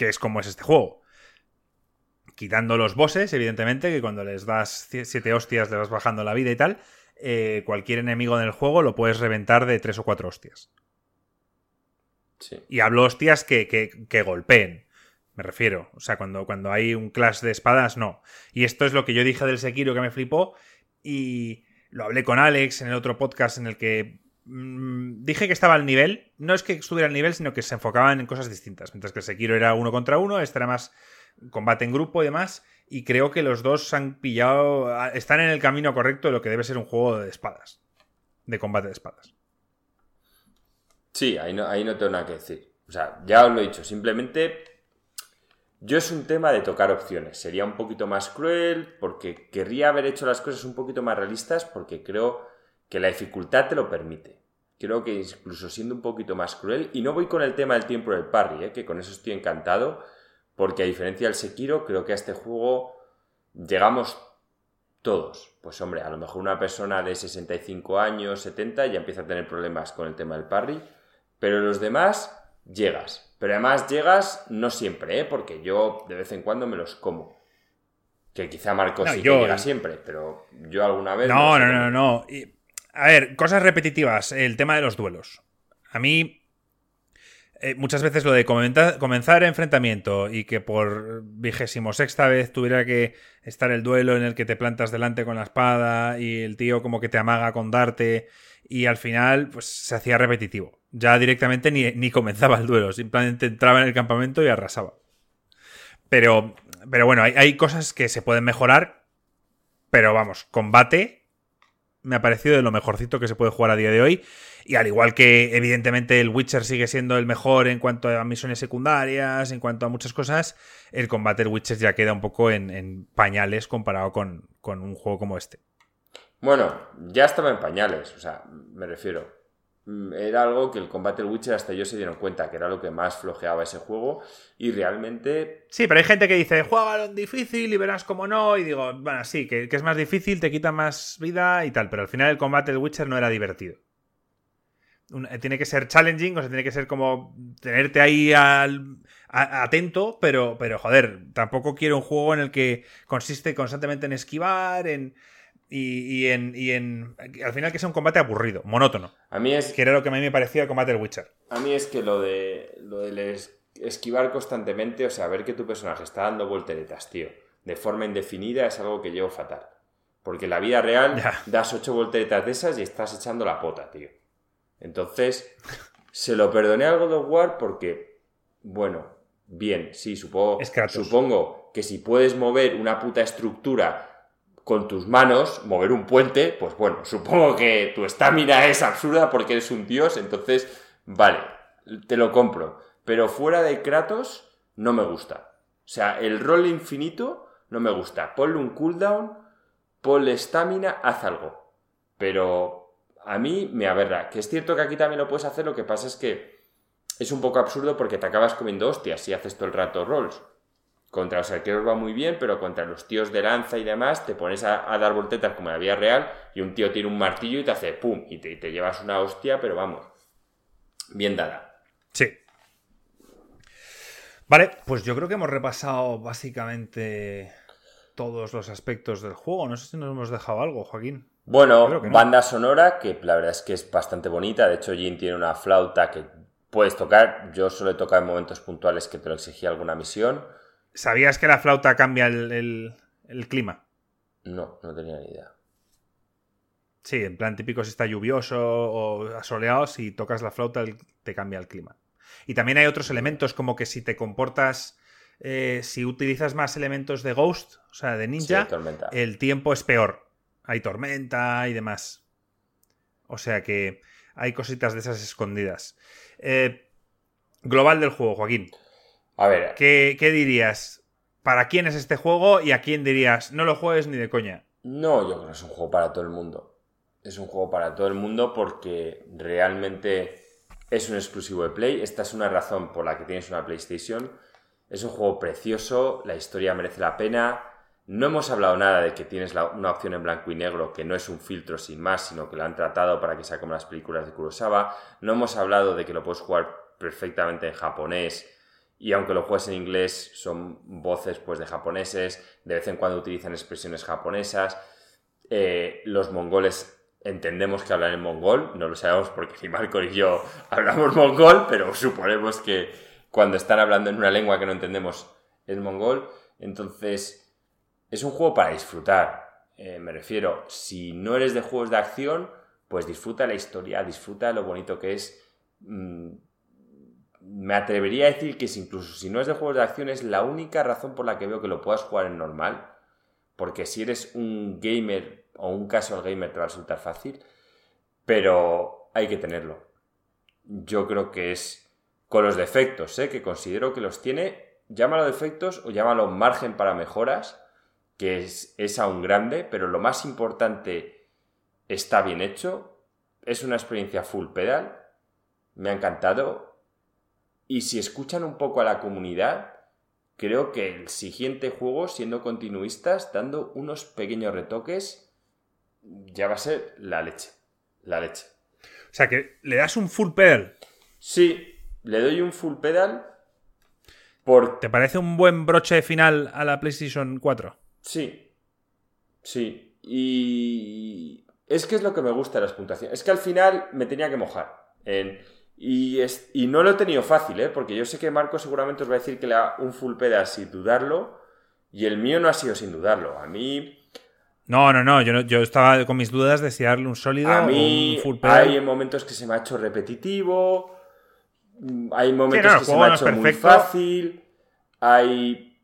Que es como es este juego. Quitando los bosses, evidentemente, que cuando les das 7 hostias le vas bajando la vida y tal, eh, cualquier enemigo en el juego lo puedes reventar de 3 o 4 hostias. Y hablo hostias que, que golpeen me refiero. O sea, cuando, cuando hay un clash de espadas, no. Y esto es lo que yo dije del Sekiro que me flipó. Y lo hablé con Alex en el otro podcast en el que dije que estaba al nivel. No es que estuviera al nivel, sino que se enfocaban en cosas distintas. Mientras que Sekiro era uno contra uno, este era más combate en grupo y demás. Y creo que los dos han pillado. Están en el camino correcto de lo que debe ser un juego de espadas. De combate de espadas. Sí, ahí no, ahí no tengo nada que decir. O sea, ya os lo he dicho. Simplemente yo es un tema de tocar opciones. Sería un poquito más cruel porque querría haber hecho las cosas un poquito más realistas porque creo que la dificultad te lo permite. Creo que incluso siendo un poquito más cruel, y no voy con el tema del tiempo del parry, ¿eh? que con eso estoy encantado, porque a diferencia del Sekiro, creo que a este juego llegamos todos. Pues hombre, a lo mejor una persona de 65 años, 70, ya empieza a tener problemas con el tema del parry, pero los demás llegas. Pero además llegas no siempre, ¿eh? porque yo de vez en cuando me los como. Que quizá Marcos sí que llega siempre, pero yo alguna vez. No, no, no, no. A ver, cosas repetitivas. El tema de los duelos. A mí, eh, muchas veces lo de comenzar enfrentamiento y que por vigésimo sexta vez tuviera que estar el duelo en el que te plantas delante con la espada y el tío como que te amaga con darte y al final pues se hacía repetitivo. Ya directamente ni, comenzaba el duelo, simplemente entraba en el campamento y arrasaba. Pero, pero bueno, hay, cosas que se pueden mejorar, pero vamos, combate me ha parecido de lo mejorcito que se puede jugar a día de hoy. Y al igual que evidentemente el Witcher sigue siendo el mejor en cuanto a misiones secundarias, en cuanto a muchas cosas, el combate del Witcher ya queda un poco en, pañales comparado con, con, un juego como este. Bueno, ya estaba en pañales, o sea, me refiero. Mm, era algo que el combate del Witcher hasta ellos se dieron cuenta que era lo que más flojeaba ese juego y realmente... Sí, pero hay gente que dice, juega difícil y verás cómo no y digo, bueno, sí, que, es más difícil, te quita más vida y tal, pero al final el combate del Witcher no era divertido. Eh, tiene que ser challenging, o sea, tiene que ser como tenerte ahí al, atento, pero, pero joder, tampoco quiero un juego en el que consiste constantemente en esquivar, en y, en, y en. Al final que sea un combate aburrido, monótono. A mí es. Que era lo que a mí me parecía el combate del Witcher. A mí es que lo de. Lo del esquivar constantemente, o sea, ver que tu personaje está dando volteretas, tío, de forma indefinida, es algo que llevo fatal. Porque en la vida real das ocho volteretas de esas y estás echando la pota, tío. Entonces, se lo perdoné al God of War porque, bueno, bien, sí, supongo, supongo que si puedes mover una puta estructura con tus manos mover un puente, pues bueno, (laughs) supongo que tu estamina es absurda porque eres un dios, entonces, vale, te lo compro. Pero fuera de Kratos, no me gusta. O sea, el rol infinito no me gusta. Ponle un cooldown, ponle estamina, haz algo. Pero a mí me aberra. Que es cierto que aquí también lo puedes hacer, lo que pasa es que es un poco absurdo porque te acabas comiendo hostias si haces todo el rato rolls. Contra los arqueros va muy bien, pero contra los tíos de lanza y demás te pones a, dar voltetas como en la vía real y un tío tiene un martillo y te hace pum y te, te llevas una hostia, pero vamos, bien dada. Sí. Vale, pues yo creo que hemos repasado básicamente todos los aspectos del juego. No sé si nos hemos dejado algo, Joaquín. Bueno, banda sonora, que la verdad es que es bastante bonita. De hecho, Jin tiene una flauta que puedes tocar. Yo solo he tocado en momentos puntuales que te lo exigía alguna misión. ¿Sabías que la flauta cambia el, clima? No, no tenía ni idea. Sí, en plan típico si está lluvioso o asoleado, si tocas la flauta te cambia el clima. Y también hay otros elementos como que si te comportas, eh, si utilizas más elementos de Ghost, o sea, de ninja, el tiempo es peor. Hay tormenta y demás. O sea que hay cositas de esas escondidas. Eh, global del juego, Joaquín. A ver. ¿qué, dirías? ¿Para quién es este juego y a quién dirías no lo juegues ni de coña? No, yo creo que es un juego para todo el mundo. Es un juego para todo el mundo porque realmente es un exclusivo de Play. Esta es una razón por la que tienes una PlayStation. Es un juego precioso, la historia merece la pena. No hemos hablado nada de que tienes una opción en blanco y negro que no es un filtro sin más, sino que lo han tratado para que sea como las películas de Kurosawa. No hemos hablado de que lo puedes jugar perfectamente en japonés y aunque lo juegues en inglés son voces pues de japoneses, de vez en cuando utilizan expresiones japonesas. Eh, los mongoles entendemos que hablan en mongol, no lo sabemos porque ni Marco y yo hablamos mongol, pero suponemos que cuando están hablando en una lengua que no entendemos es mongol. Entonces es un juego para disfrutar. Eh, me refiero, si no eres de juegos de acción, pues disfruta la historia, disfruta lo bonito que es. Mm, me atrevería a decir que incluso si no es de juegos de acción es la única razón por la que veo que lo puedas jugar en normal. Porque si eres un gamer o un casual gamer te va a resultar fácil. Pero hay que tenerlo. Yo creo que es con los defectos, ¿eh? que considero que los tiene. Llámalo defectos o llámalo margen para mejoras que es, es aún grande, pero lo más importante está bien hecho. Es una experiencia full pedal. Me ha encantado. Y si escuchan un poco a la comunidad, creo que el siguiente juego, siendo continuistas, dando unos pequeños retoques, ya va a ser la leche. La leche. O sea que le das un full pedal. Sí, le doy un full pedal. Por... ¿Te parece un buen broche final a la PlayStation 4? Sí, sí. Y es que es lo que me gusta de las puntuaciones. Es que al final me tenía que mojar. Y, es, y no lo he tenido fácil, ¿eh? porque yo sé que Marco seguramente os va a decir que le da un full peda sin dudarlo. Y el mío no ha sido sin dudarlo. A mí. No, no, no. Yo, yo estaba con mis dudas de si darle un sólido a mí, un full pedal. Hay momentos que se me ha hecho repetitivo. Hay momentos que se me ha hecho muy fácil. Hay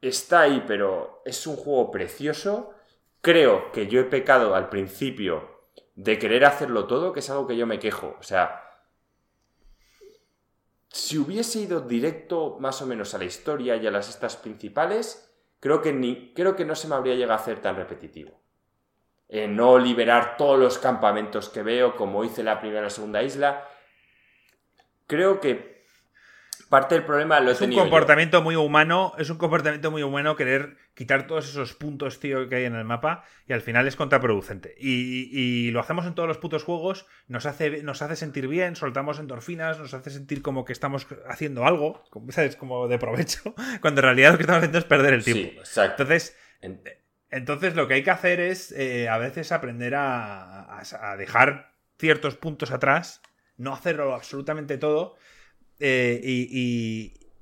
está ahí, pero es un juego precioso. Creo que yo he pecado al principio de querer hacerlo todo, que es algo que yo me quejo. O sea, si hubiese ido directo más o menos a la historia y a las estas principales, creo que, creo que no se me habría llegado a hacer tan repetitivo. no liberar todos los campamentos que veo, como hice la primera y la segunda isla. Creo que parte del problema lo he Es un comportamiento muy humano, es un comportamiento muy humano querer quitar todos esos puntos, tío, que hay en el mapa y al final es contraproducente. Y, lo hacemos en todos los putos juegos, nos hace, nos hace sentir bien, soltamos endorfinas, nos hace sentir como que estamos haciendo algo, ¿sabes? Como de provecho, (laughs) cuando en realidad lo que estamos haciendo es perder el tiempo. exacto. Entonces, entonces lo que hay que hacer es eh, a veces aprender a, a dejar ciertos puntos atrás, no hacerlo absolutamente todo eh,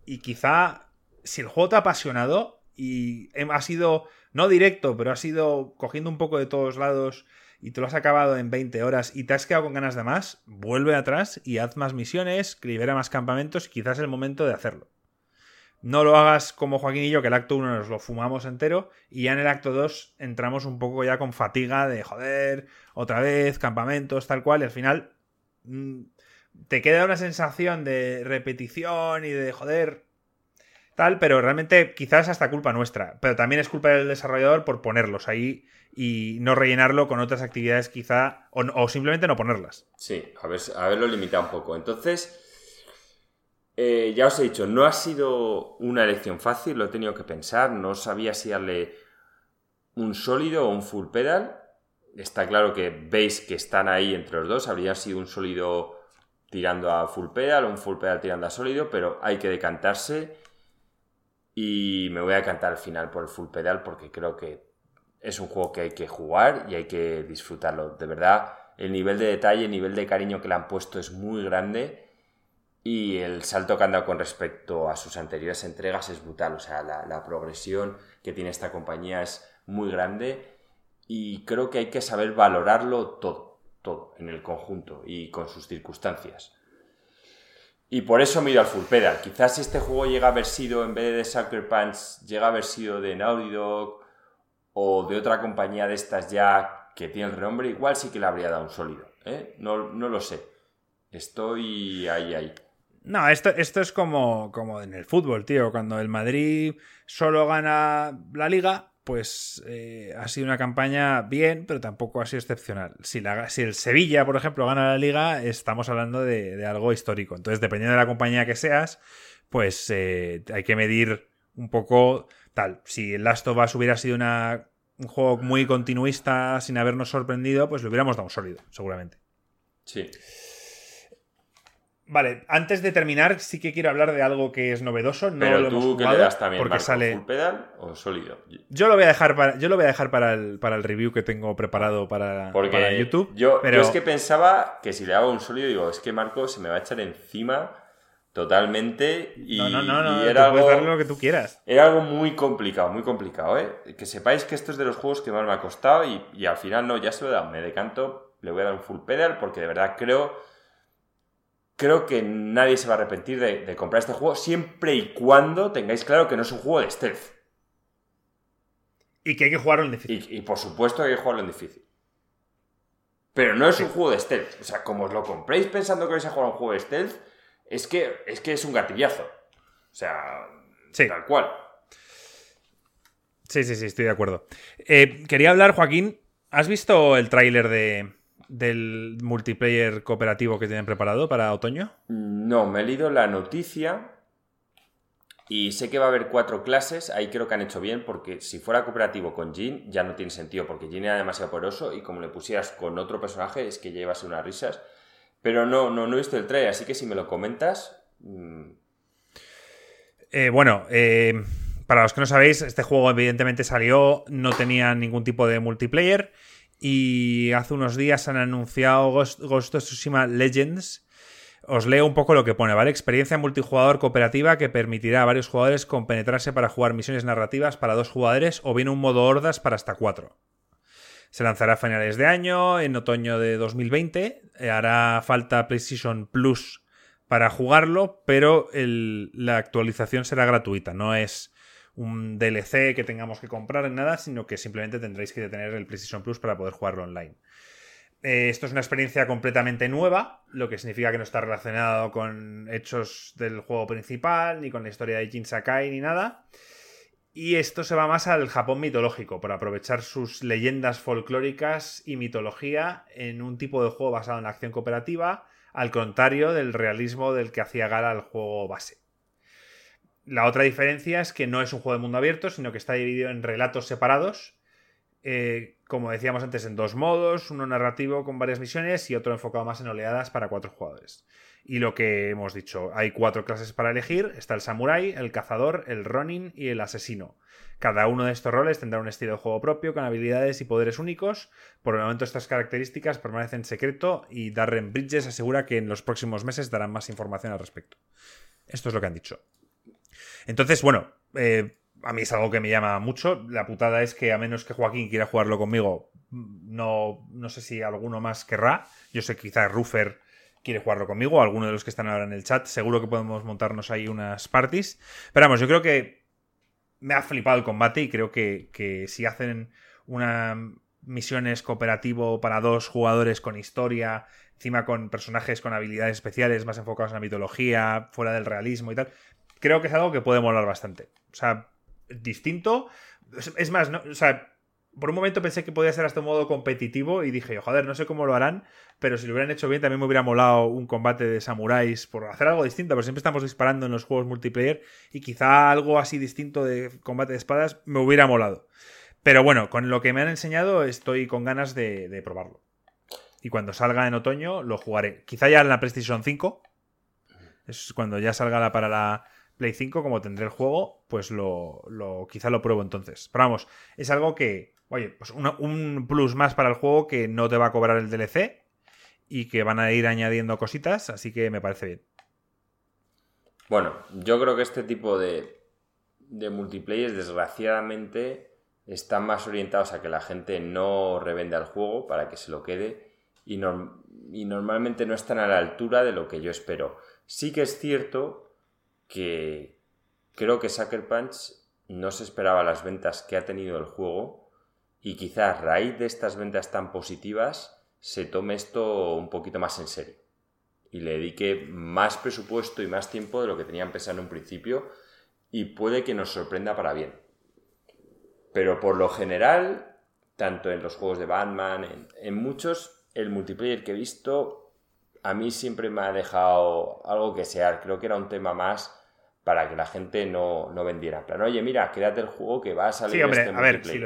y, quizá si el juego te ha apasionado y ha sido, no directo, pero ha sido cogiendo un poco de todos lados y te lo has acabado en 20 horas y te has quedado con ganas de más, vuelve atrás y haz más misiones, libera más campamentos y quizás es el momento de hacerlo. No lo hagas como Joaquín y yo, que el acto 1 nos lo fumamos entero y ya en el acto 2 entramos un poco ya con fatiga de joder, otra vez, campamentos, tal cual, y al final mm, te queda una sensación de repetición y de joder, tal, pero realmente quizás hasta culpa nuestra. Pero también es culpa del desarrollador por ponerlos ahí y no rellenarlo con otras actividades quizá, o, simplemente no ponerlas. Sí, a ver, haberlo limitado un poco. Entonces, eh, ya os he dicho, no ha sido una elección fácil, lo he tenido que pensar, no sabía si darle un sólido o un full pedal. Está claro que veis que están ahí entre los dos, habría sido un sólido tirando a full pedal un full pedal tirando a sólido, pero hay que decantarse. Y me voy a cantar al final por el full pedal porque creo que es un juego que hay que jugar y hay que disfrutarlo. De verdad, el nivel de detalle, el nivel de cariño que le han puesto es muy grande y el salto que han dado con respecto a sus anteriores entregas es brutal. O sea, la, la progresión que tiene esta compañía es muy grande y creo que hay que saber valorarlo todo, todo, en el conjunto y con sus circunstancias. Y por eso miro al full pedal. Quizás si este juego llega a haber sido, en vez de Sucker Punch, llega a haber sido de Naughty o de otra compañía de estas ya que tiene el renombre, igual sí que le habría dado un sólido. ¿eh? No, no lo sé. Estoy ahí, ahí. No, esto, esto es como, como en el fútbol, tío. Cuando el Madrid solo gana la liga, pues eh, ha sido una campaña bien, pero tampoco ha sido excepcional. Si, el Sevilla, por ejemplo, gana la liga, estamos hablando de, algo histórico. Entonces, dependiendo de la compañía que seas, pues eh, hay que medir un poco tal. Si el Last of hubiera sido un juego muy continuista sin habernos sorprendido, pues le hubiéramos dado un sólido, seguramente. Sí. Vale, antes de terminar, sí que quiero hablar de algo que es novedoso. No Pero lo tú hemos que le das también porque Marco, sale. full pedal o sólido. Yo lo voy a dejar para, yo lo voy a dejar para el, para el review que tengo preparado para, Porque para YouTube. Yo, pero yo es que pensaba que si le hago un sólido, digo, es que Marco se me va a echar encima totalmente y, no, no, no, no era tú puedes algo, darle lo que tú quieras. era algo muy complicado, muy complicado, ¿eh? Que sepáis que esto es de los juegos que más me ha costado y, y al final no, ya se lo he dado, me decanto, le voy a dar un full pedal porque de verdad creo creo que nadie se va a arrepentir de, de comprar este juego siempre y cuando tengáis claro que no es un juego de stealth. Y que hay que jugarlo en difícil. Y, y por supuesto que hay que jugarlo en difícil. Pero no es un juego de stealth. O sea, como os lo compréis pensando que vais a jugar un juego de stealth, es que es, que es un gatillazo. O sea, Sí. tal cual. Sí, sí, sí, estoy de acuerdo. Eh, quería hablar, Joaquín. ¿Has visto el tráiler de, del multiplayer cooperativo que tienen preparado para otoño? No, me he leído la noticia y sé que va a haber cuatro clases. Ahí creo que han hecho bien porque si fuera cooperativo con Jin ya no tiene sentido porque Jin era demasiado poderoso y como le pusieras con otro personaje es que llevas unas risas. Pero no, no, no he visto el trailer, así que si me lo comentas... mm, Eh, bueno, eh, para los que no sabéis, este juego evidentemente salió, no tenía ningún tipo de multiplayer y hace unos días han anunciado Ghost, of Tsushima Legends. Os leo un poco lo que pone, ¿vale? Experiencia multijugador cooperativa que permitirá a varios jugadores compenetrarse para jugar misiones narrativas para dos jugadores o bien un modo hordas para hasta cuatro. Se lanzará a finales de año, en otoño de 2020. Eh, hará falta PlayStation Plus para jugarlo, pero la actualización será gratuita. No es un DLC que tengamos que comprar en nada, sino que simplemente tendréis que tener el PlayStation Plus para poder jugarlo online. Eh, esto es una experiencia completamente nueva, lo que significa que no está relacionado con hechos del juego principal, ni con la historia de Jin Sakai, ni nada. Y esto se va más al Japón mitológico, por aprovechar sus leyendas folclóricas y mitología en un tipo de juego basado en la acción cooperativa, al contrario del realismo del que hacía gala el juego base. La otra diferencia es que no es un juego de mundo abierto, sino que está dividido en relatos separados, eh, como decíamos antes, en dos modos, uno narrativo con varias misiones y otro enfocado más en oleadas para cuatro jugadores. Y lo que hemos dicho, hay cuatro clases para elegir, está el samurái, el cazador, el ronin y el asesino. Cada uno de estos roles tendrá un estilo de juego propio con habilidades y poderes únicos. Por el momento estas características permanecen en secreto y Darren Bridges asegura que en los próximos meses darán más información al respecto. Esto es lo que han dicho. Entonces, bueno, eh, a mí es algo que me llama mucho. La putada es que a menos que Joaquín quiera jugarlo conmigo, no, no sé si alguno más querrá. Yo sé que quizá Ruffer quiere jugarlo conmigo, alguno de los que están ahora en el chat. Seguro que podemos montarnos ahí unas parties. Pero vamos, yo creo que me ha flipado el combate y creo que, que si hacen una misiones cooperativo para dos jugadores con historia, encima con personajes con habilidades especiales más enfocados en la mitología, fuera del realismo y tal, creo que es algo que puede molar bastante. O sea, distinto. Es, más, no, o sea, por un momento pensé que podía ser hasta un modo competitivo y dije, joder, no sé cómo lo harán, pero si lo hubieran hecho bien también me hubiera molado un combate de samuráis por hacer algo distinto, porque siempre estamos disparando en los juegos multiplayer y quizá algo así distinto de combate de espadas me hubiera molado. Pero bueno, con lo que me han enseñado estoy con ganas de, de probarlo. Y cuando salga en otoño lo jugaré. Quizá ya en la PlayStation 5. Es cuando ya salga la para la Play 5, como tendré el juego, pues lo, lo quizá lo pruebo entonces. Pero vamos, es algo que, oye, pues un plus más para el juego que no te va a cobrar el DLC y que van a ir añadiendo cositas, así que me parece bien. Bueno, yo creo que este tipo de, de multiplayer, desgraciadamente, están más orientados a que la gente no revenda el juego para que se lo quede y, y normalmente no están a la altura de lo que yo espero. Sí que es cierto que creo que Sucker Punch no se esperaba las ventas que ha tenido el juego y quizás a raíz de estas ventas tan positivas se tome esto un poquito más en serio y le dedique más presupuesto y más tiempo de lo que tenían pensado en un principio y puede que nos sorprenda para bien. Pero por lo general, tanto en los juegos de Batman, en, muchos, el multiplayer que he visto a mí siempre me ha dejado algo que sea. Creo que era un tema más para que la gente no, vendiera. plan, oye, mira, quédate el juego que va a salir. Sí, hombre, este a ver, si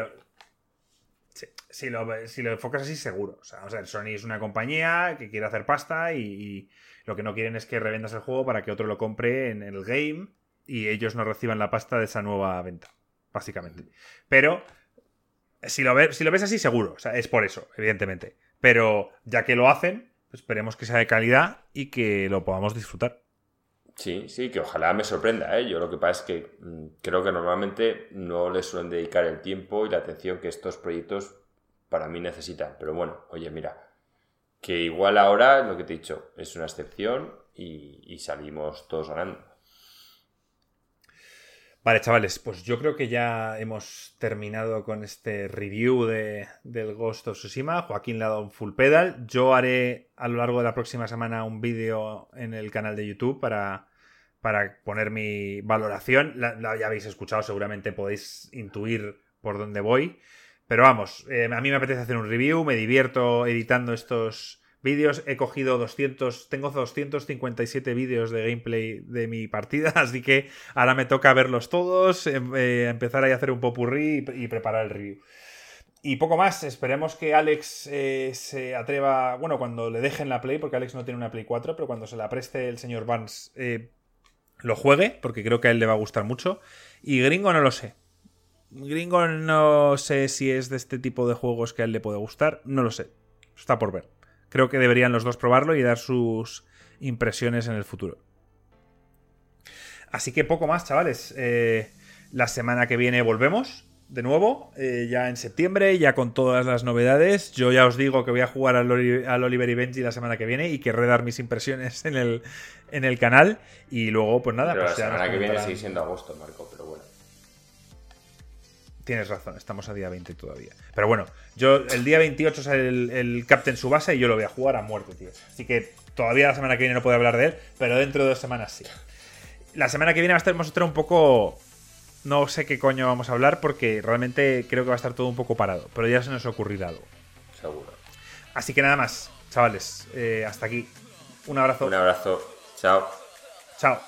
lo, si, lo, enfocas así, seguro. O sea, Sony es una compañía que quiere hacer pasta y, lo que no quieren es que revendas el juego para que otro lo compre en el game y ellos no reciban la pasta de esa nueva venta, básicamente. Pero si lo, ves, si lo ves así, seguro. O sea, es por eso, evidentemente. Pero ya que lo hacen, pues esperemos que sea de calidad y que lo podamos disfrutar. Sí, sí, que ojalá me sorprenda. ¿eh? Yo lo que pasa es que mm, creo que normalmente no les suelen dedicar el tiempo y la atención que estos proyectos para mí necesitan. Pero bueno, oye, mira, que igual ahora, lo que te he dicho, es una excepción y salimos todos ganando. Vale, chavales, pues yo creo que ya hemos terminado con este review de, del Ghost of Tsushima. Joaquín le ha dado un full pedal. Yo haré a lo largo de la próxima semana un vídeo en el canal de YouTube para, para poner mi valoración. La, ya habéis escuchado, seguramente podéis intuir por dónde voy. Pero vamos, eh, a mí me apetece hacer un review, me divierto editando estos vídeos. He cogido 200, tengo 257 vídeos de gameplay de mi partida, (laughs) así que ahora me toca verlos todos, em, eh, empezar a hacer un popurrí y, preparar el review. Y poco más, esperemos que Alex eh, se atreva, bueno, cuando le dejen la Play, porque Alex no tiene una Play 4, pero cuando se la preste el señor Vance, eh, lo juegue, porque creo que a él le va a gustar mucho. Y Gringo no lo sé. Gringo no sé si es de este tipo de juegos que a él le puede gustar, no lo sé. Está por ver. Creo que deberían los dos probarlo y dar sus impresiones en el futuro. Así que poco más, chavales. Eh, la semana que viene volvemos de nuevo, eh, ya en septiembre, ya con todas las novedades. Yo ya os digo que voy a jugar al, Oliver y Benji la semana que viene y querré dar mis impresiones en el, en el canal. Y luego, pues nada. Pero pues la semana que viene sigue siendo agosto, Marco, pero bueno. Tienes razón, estamos a día 20 todavía. Pero bueno, yo el día 28 sale el, el Captain Subasa y yo lo voy a jugar a muerte, tío. Así que todavía la semana que viene no puedo hablar de él, pero dentro de dos semanas sí. La semana que viene va a estar, vamos a estar un poco. No sé qué coño vamos a hablar porque realmente creo que va a estar todo un poco parado. Pero ya se nos ocurrirá algo. Seguro. Así que nada más, chavales. Eh, hasta aquí. Un abrazo. Un abrazo. Chao. Chao.